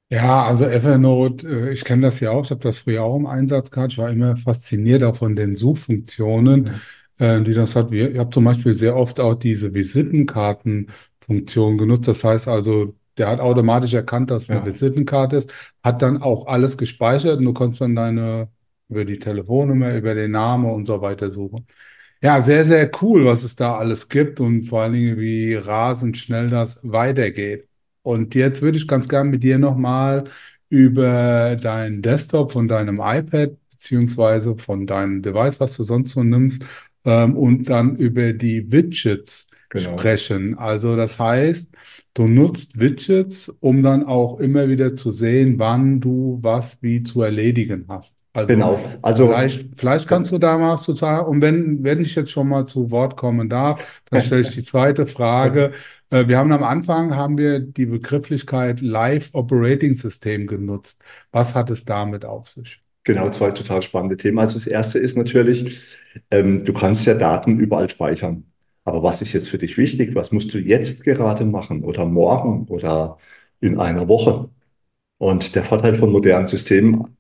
Ja, also Evernote, äh, ich kenne das ja auch, ich habe das früher auch im Einsatz gehabt. Ich war immer fasziniert auch von den Suchfunktionen, äh, die das hat. Ich habe zum Beispiel sehr oft auch diese Visitenkartenfunktion genutzt. Das heißt also, der hat automatisch erkannt, dass es eine Ja, Visitenkarte ist, hat dann auch alles gespeichert und du konntest dann deine über die Telefonnummer, über den Namen und so weiter suchen. Ja, sehr, sehr cool, was es da alles gibt und vor allen Dingen, wie rasend schnell das weitergeht. Und jetzt würde ich ganz gern mit dir nochmal über deinen Desktop von deinem iPad beziehungsweise von deinem Device, was du sonst so nimmst, ähm, und dann über die Widgets genau. sprechen. Also das heißt, du nutzt Widgets, um dann auch immer wieder zu sehen, wann du was wie zu erledigen hast. Also Genau. Also, vielleicht, vielleicht kannst du da mal sozusagen, und wenn, wenn ich jetzt schon mal zu Wort kommen darf, dann stelle ich die zweite Frage. Äh, Wir haben am Anfang haben wir die Begrifflichkeit Live Operating System genutzt. Was hat es damit auf sich? Genau, zwei total spannende Themen. Also das erste ist natürlich, ähm, du kannst ja Daten überall speichern. Aber was ist jetzt für dich wichtig? Was musst du jetzt gerade machen oder morgen oder in einer Woche? Und der Vorteil von modernen Systemen,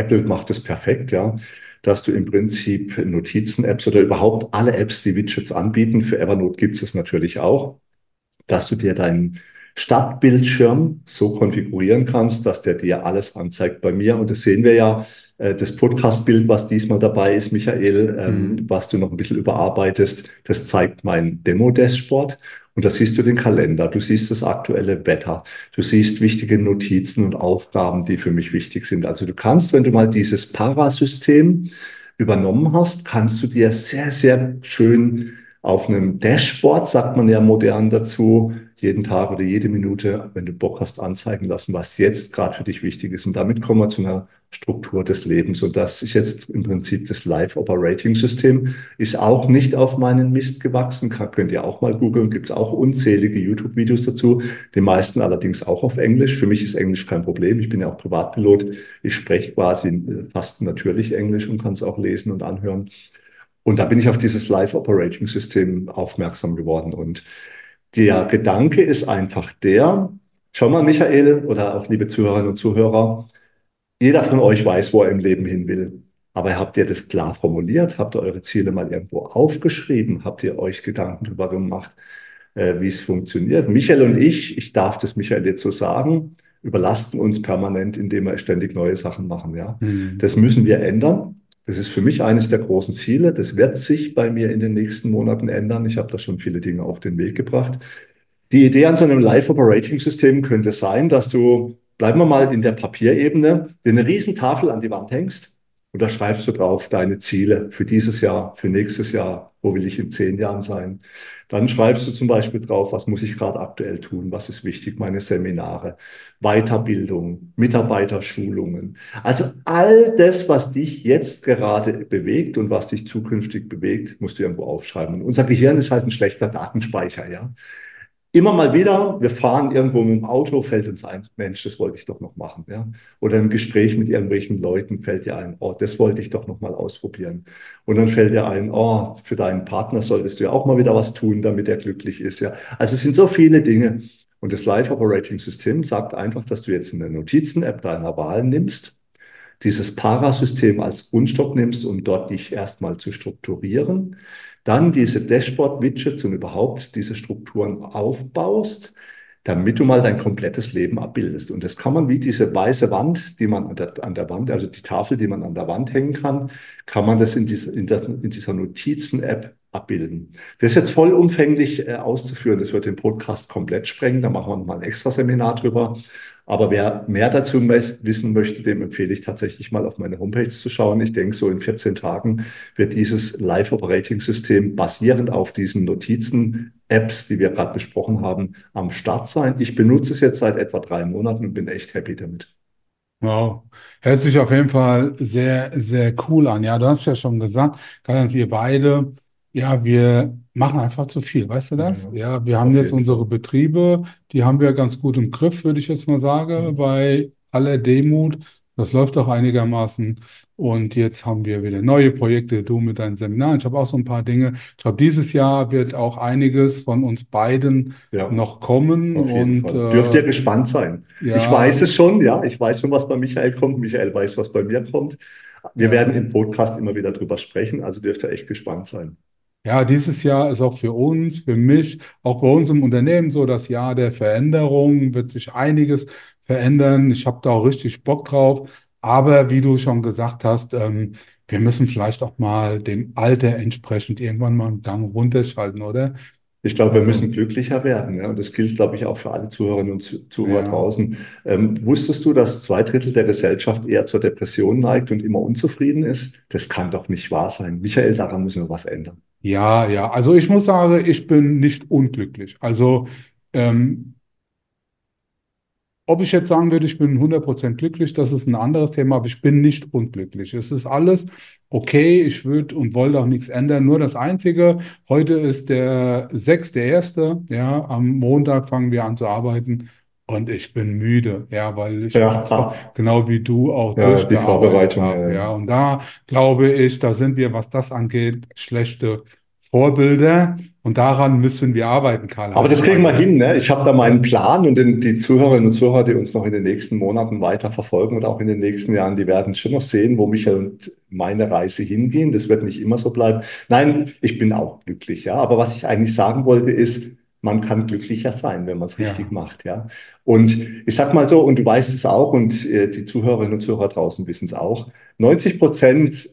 Apple macht es perfekt, ja, dass du im Prinzip Notizen-Apps oder überhaupt alle Apps, die Widgets anbieten, für Evernote gibt es natürlich auch, dass du dir deinen Startbildschirm so konfigurieren kannst, dass der dir alles anzeigt bei mir. Und das sehen wir ja, äh, das Podcast-Bild, was diesmal dabei ist, Michael, ähm, Mhm. was du noch ein bisschen überarbeitest, das zeigt mein Demo-Dashboard. Und da siehst du den Kalender, du siehst das aktuelle Wetter, du siehst wichtige Notizen und Aufgaben, die für mich wichtig sind. Also du kannst, wenn du mal dieses Parasystem übernommen hast, kannst du dir sehr, sehr schön auf einem Dashboard, sagt man ja modern dazu, jeden Tag oder jede Minute, wenn du Bock hast, anzeigen lassen, was jetzt gerade für dich wichtig ist. Und damit kommen wir zu einer Struktur des Lebens. Und das ist jetzt im Prinzip das Live Operating System. Ist auch nicht auf meinen Mist gewachsen. Könnt ihr auch mal googeln. Gibt es auch unzählige YouTube-Videos dazu. Die meisten allerdings auch auf Englisch. Für mich ist Englisch kein Problem. Ich bin ja auch Privatpilot. Ich spreche quasi äh, fast natürlich Englisch und kann es auch lesen und anhören. Und da bin ich auf dieses Live Operating System aufmerksam geworden. Und der Gedanke ist einfach der, schau mal, Michael oder auch liebe Zuhörerinnen und Zuhörer, jeder von euch weiß, wo er im Leben hin will. Aber habt ihr das klar formuliert? Habt ihr eure Ziele mal irgendwo aufgeschrieben? Habt ihr euch Gedanken darüber gemacht, äh, wie es funktioniert? Michael und ich, ich darf das Michael jetzt so sagen, überlasten uns permanent, indem wir ständig neue Sachen machen, ja. Mhm. Das müssen wir ändern. Das ist für mich eines der großen Ziele. Das wird sich bei mir in den nächsten Monaten ändern. Ich habe da schon viele Dinge auf den Weg gebracht. Die Idee an so einem Live-Operating-System könnte sein, dass du, bleiben wir mal in der Papierebene, dir eine riesen Tafel an die Wand hängst und da schreibst du drauf deine Ziele für dieses Jahr, für nächstes Jahr, wo will ich in zehn Jahren sein. Dann schreibst du zum Beispiel drauf, was muss ich gerade aktuell tun, was ist wichtig, meine Seminare, Weiterbildung, Mitarbeiterschulungen. Also all das, was dich jetzt gerade bewegt und was dich zukünftig bewegt, musst du irgendwo aufschreiben. Und unser Gehirn ist halt ein schlechter Datenspeicher, ja. Immer mal wieder, wir fahren irgendwo mit dem Auto, fällt uns ein, Mensch, das wollte ich doch noch machen, ja. Oder im Gespräch mit irgendwelchen Leuten fällt dir ein, oh, das wollte ich doch noch mal ausprobieren. Und dann fällt dir ein, oh, für deinen Partner solltest du ja auch mal wieder was tun, damit er glücklich ist, ja. Also es sind so viele Dinge. Und das Live Operating System sagt einfach, dass du jetzt eine Notizen-App deiner Wahl nimmst, dieses Parasystem als Grundstock nimmst, um dort dich erstmal zu strukturieren, dann diese Dashboard-Widgets und überhaupt diese Strukturen aufbaust, damit du mal dein komplettes Leben abbildest. Und das kann man wie diese weiße Wand, die man an der, an der Wand, also die Tafel, die man an der Wand hängen kann, kann man das in, diese, in, das, in dieser Notizen-App abbilden. Das ist jetzt vollumfänglich äh, auszuführen, das wird den Podcast komplett sprengen, da machen wir nochmal ein extra Seminar drüber. Aber wer mehr dazu wissen möchte, dem empfehle ich tatsächlich mal auf meine Homepage zu schauen. Ich denke, so in 14 Tagen wird dieses Live-Operating-System basierend auf diesen Notizen-Apps, die wir gerade besprochen haben, am Start sein. Ich benutze es jetzt seit etwa drei Monaten und bin echt happy damit. Wow, hört sich auf jeden Fall sehr, sehr cool an. Ja, du hast ja schon gesagt, Karl wir beide ja, wir machen einfach zu viel, weißt du das? Ja, Ja, wir haben auf jetzt jeden unsere Fall. Betriebe, die haben wir ganz gut im Griff, würde ich jetzt mal sagen, Mhm. bei aller Demut. Das läuft auch einigermaßen. Und jetzt haben wir wieder neue Projekte, du mit deinen Seminaren. Ich habe auch so ein paar Dinge. Ich glaube, dieses Jahr wird auch einiges von uns beiden Ja, noch kommen. auf jeden Und Fall. Dürft ihr äh, gespannt sein. Ich ja, weiß es schon, ja. Ich weiß schon, was bei Michael kommt. Michael weiß, was bei mir kommt. Wir werden ja. im Podcast immer wieder drüber sprechen, also dürft ihr echt gespannt sein. Ja, dieses Jahr ist auch für uns, für mich, auch bei uns im Unternehmen so das Jahr der Veränderung, wird sich einiges verändern. Ich habe da auch richtig Bock drauf. Aber wie du schon gesagt hast, ähm, wir müssen vielleicht auch mal dem Alter entsprechend irgendwann mal einen Gang runterschalten, oder? Ich glaube, wir müssen Also, glücklicher werden. Ja? Und das gilt, glaube ich, auch für alle Zuhörerinnen und Zu- Zuhörer ja. draußen. Ähm, wusstest du, dass zwei Drittel der Gesellschaft eher zur Depression neigt und immer unzufrieden ist? Das kann doch nicht wahr sein. Michael, daran müssen wir was ändern. Ja, ja. Also ich muss sagen, ich bin nicht unglücklich. Also ähm, Ob ich jetzt sagen würde, ich bin 100% glücklich, das ist ein anderes Thema, aber ich bin nicht unglücklich. Es ist alles okay, ich würde und wollte auch nichts ändern. Nur das Einzige, heute ist der sechste erste, ja, am Montag fangen wir an zu arbeiten und ich bin müde, ja, weil ich Ja, vor- genau wie du auch ja, die durchgearbeitet Vorbereitung. habe, ja. Und da glaube ich, da sind wir, was das angeht, schlechte Vorbilder und daran müssen wir arbeiten, aber Karl-Heinz. das kriegen wir Also, hin, ne? Ich habe da meinen Plan und den, die Zuhörerinnen und Zuhörer, die uns noch in den nächsten Monaten weiter verfolgen und auch in den nächsten Jahren, die werden schon noch sehen, wo Michael und meine Reise hingehen. Das wird nicht immer so bleiben. Nein, ich bin auch glücklich, ja. Aber was ich eigentlich sagen wollte, ist, man kann glücklicher sein, wenn man es richtig ja, macht, ja. Und ich sag mal so, und du weißt es auch, und äh, die Zuhörerinnen und Zuhörer draußen wissen es auch, 90 Prozent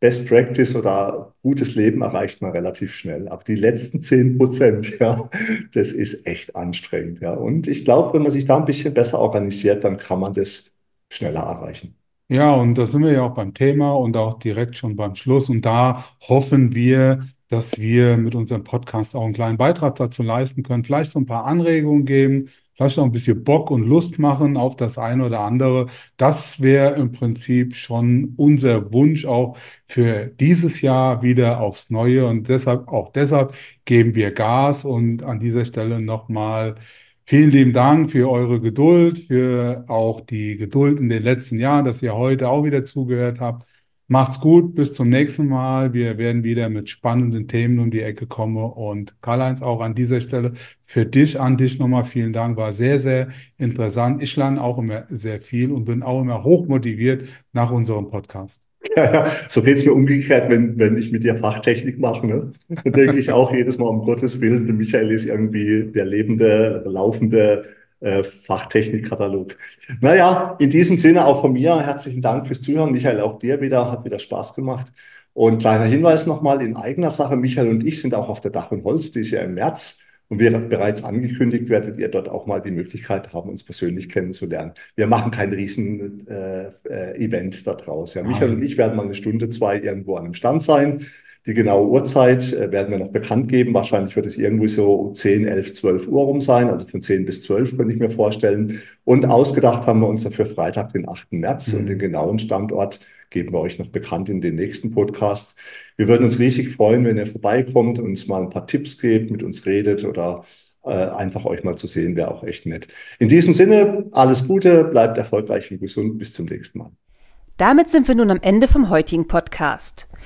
Best Practice oder gutes Leben erreicht man relativ schnell. Aber die letzten 10 Prozent, ja, das ist echt anstrengend, ja. Und ich glaube, wenn man sich da ein bisschen besser organisiert, dann kann man das schneller erreichen. Ja, und da sind wir ja auch beim Thema und auch direkt schon beim Schluss. Und da hoffen wir, dass wir mit unserem Podcast auch einen kleinen Beitrag dazu leisten können, vielleicht so ein paar Anregungen geben, vielleicht auch ein bisschen Bock und Lust machen auf das eine oder andere. Das wäre im Prinzip schon unser Wunsch auch für dieses Jahr wieder aufs Neue. Und deshalb, auch deshalb geben wir Gas und an dieser Stelle nochmal Vielen lieben Dank für eure Geduld, für auch die Geduld in den letzten Jahren, dass ihr heute auch wieder zugehört habt. Macht's gut, bis zum nächsten Mal. Wir werden wieder mit spannenden Themen um die Ecke kommen. Und Karl-Heinz, auch an dieser Stelle für dich, an dich nochmal vielen Dank. War sehr, sehr interessant. Ich lerne auch immer sehr viel und bin auch immer hochmotiviert nach unserem Podcast. Ja, ja, so geht's mir umgekehrt, wenn, wenn ich mit dir Fachtechnik mache. Ne? Dann denke ich auch jedes Mal, um Gottes Willen, Michael ist irgendwie der lebende, laufende äh, Fachtechnikkatalog. Naja, in diesem Sinne auch von mir herzlichen Dank fürs Zuhören. Michael, auch dir wieder, hat wieder Spaß gemacht. Und kleiner Hinweis nochmal in eigener Sache, Michael und ich sind auch auf der Dach und Holz, die ist ja im März. Und wie bereits angekündigt, werdet ihr dort auch mal die Möglichkeit haben, uns persönlich kennenzulernen. Wir machen kein riesen äh, äh, Event da draus. Ja, Michael und ich werden mal eine Stunde, zwei irgendwo an einem Stand sein. Die genaue Uhrzeit äh, werden wir noch bekannt geben. Wahrscheinlich wird es irgendwie so 10, 11, 12 Uhr rum sein. Also von 10 bis 12 könnte ich mir vorstellen. Und ausgedacht haben wir uns dafür Freitag, den 8. März. Und den Mhm. genauen Standort geben wir euch noch bekannt in den nächsten Podcasts. Wir würden uns riesig freuen, wenn ihr vorbeikommt, uns mal ein paar Tipps gebt, mit uns redet oder äh, einfach euch mal zu sehen, wäre auch echt nett. In diesem Sinne, alles Gute, bleibt erfolgreich und gesund. Bis zum nächsten Mal. Damit sind wir nun am Ende vom heutigen Podcast.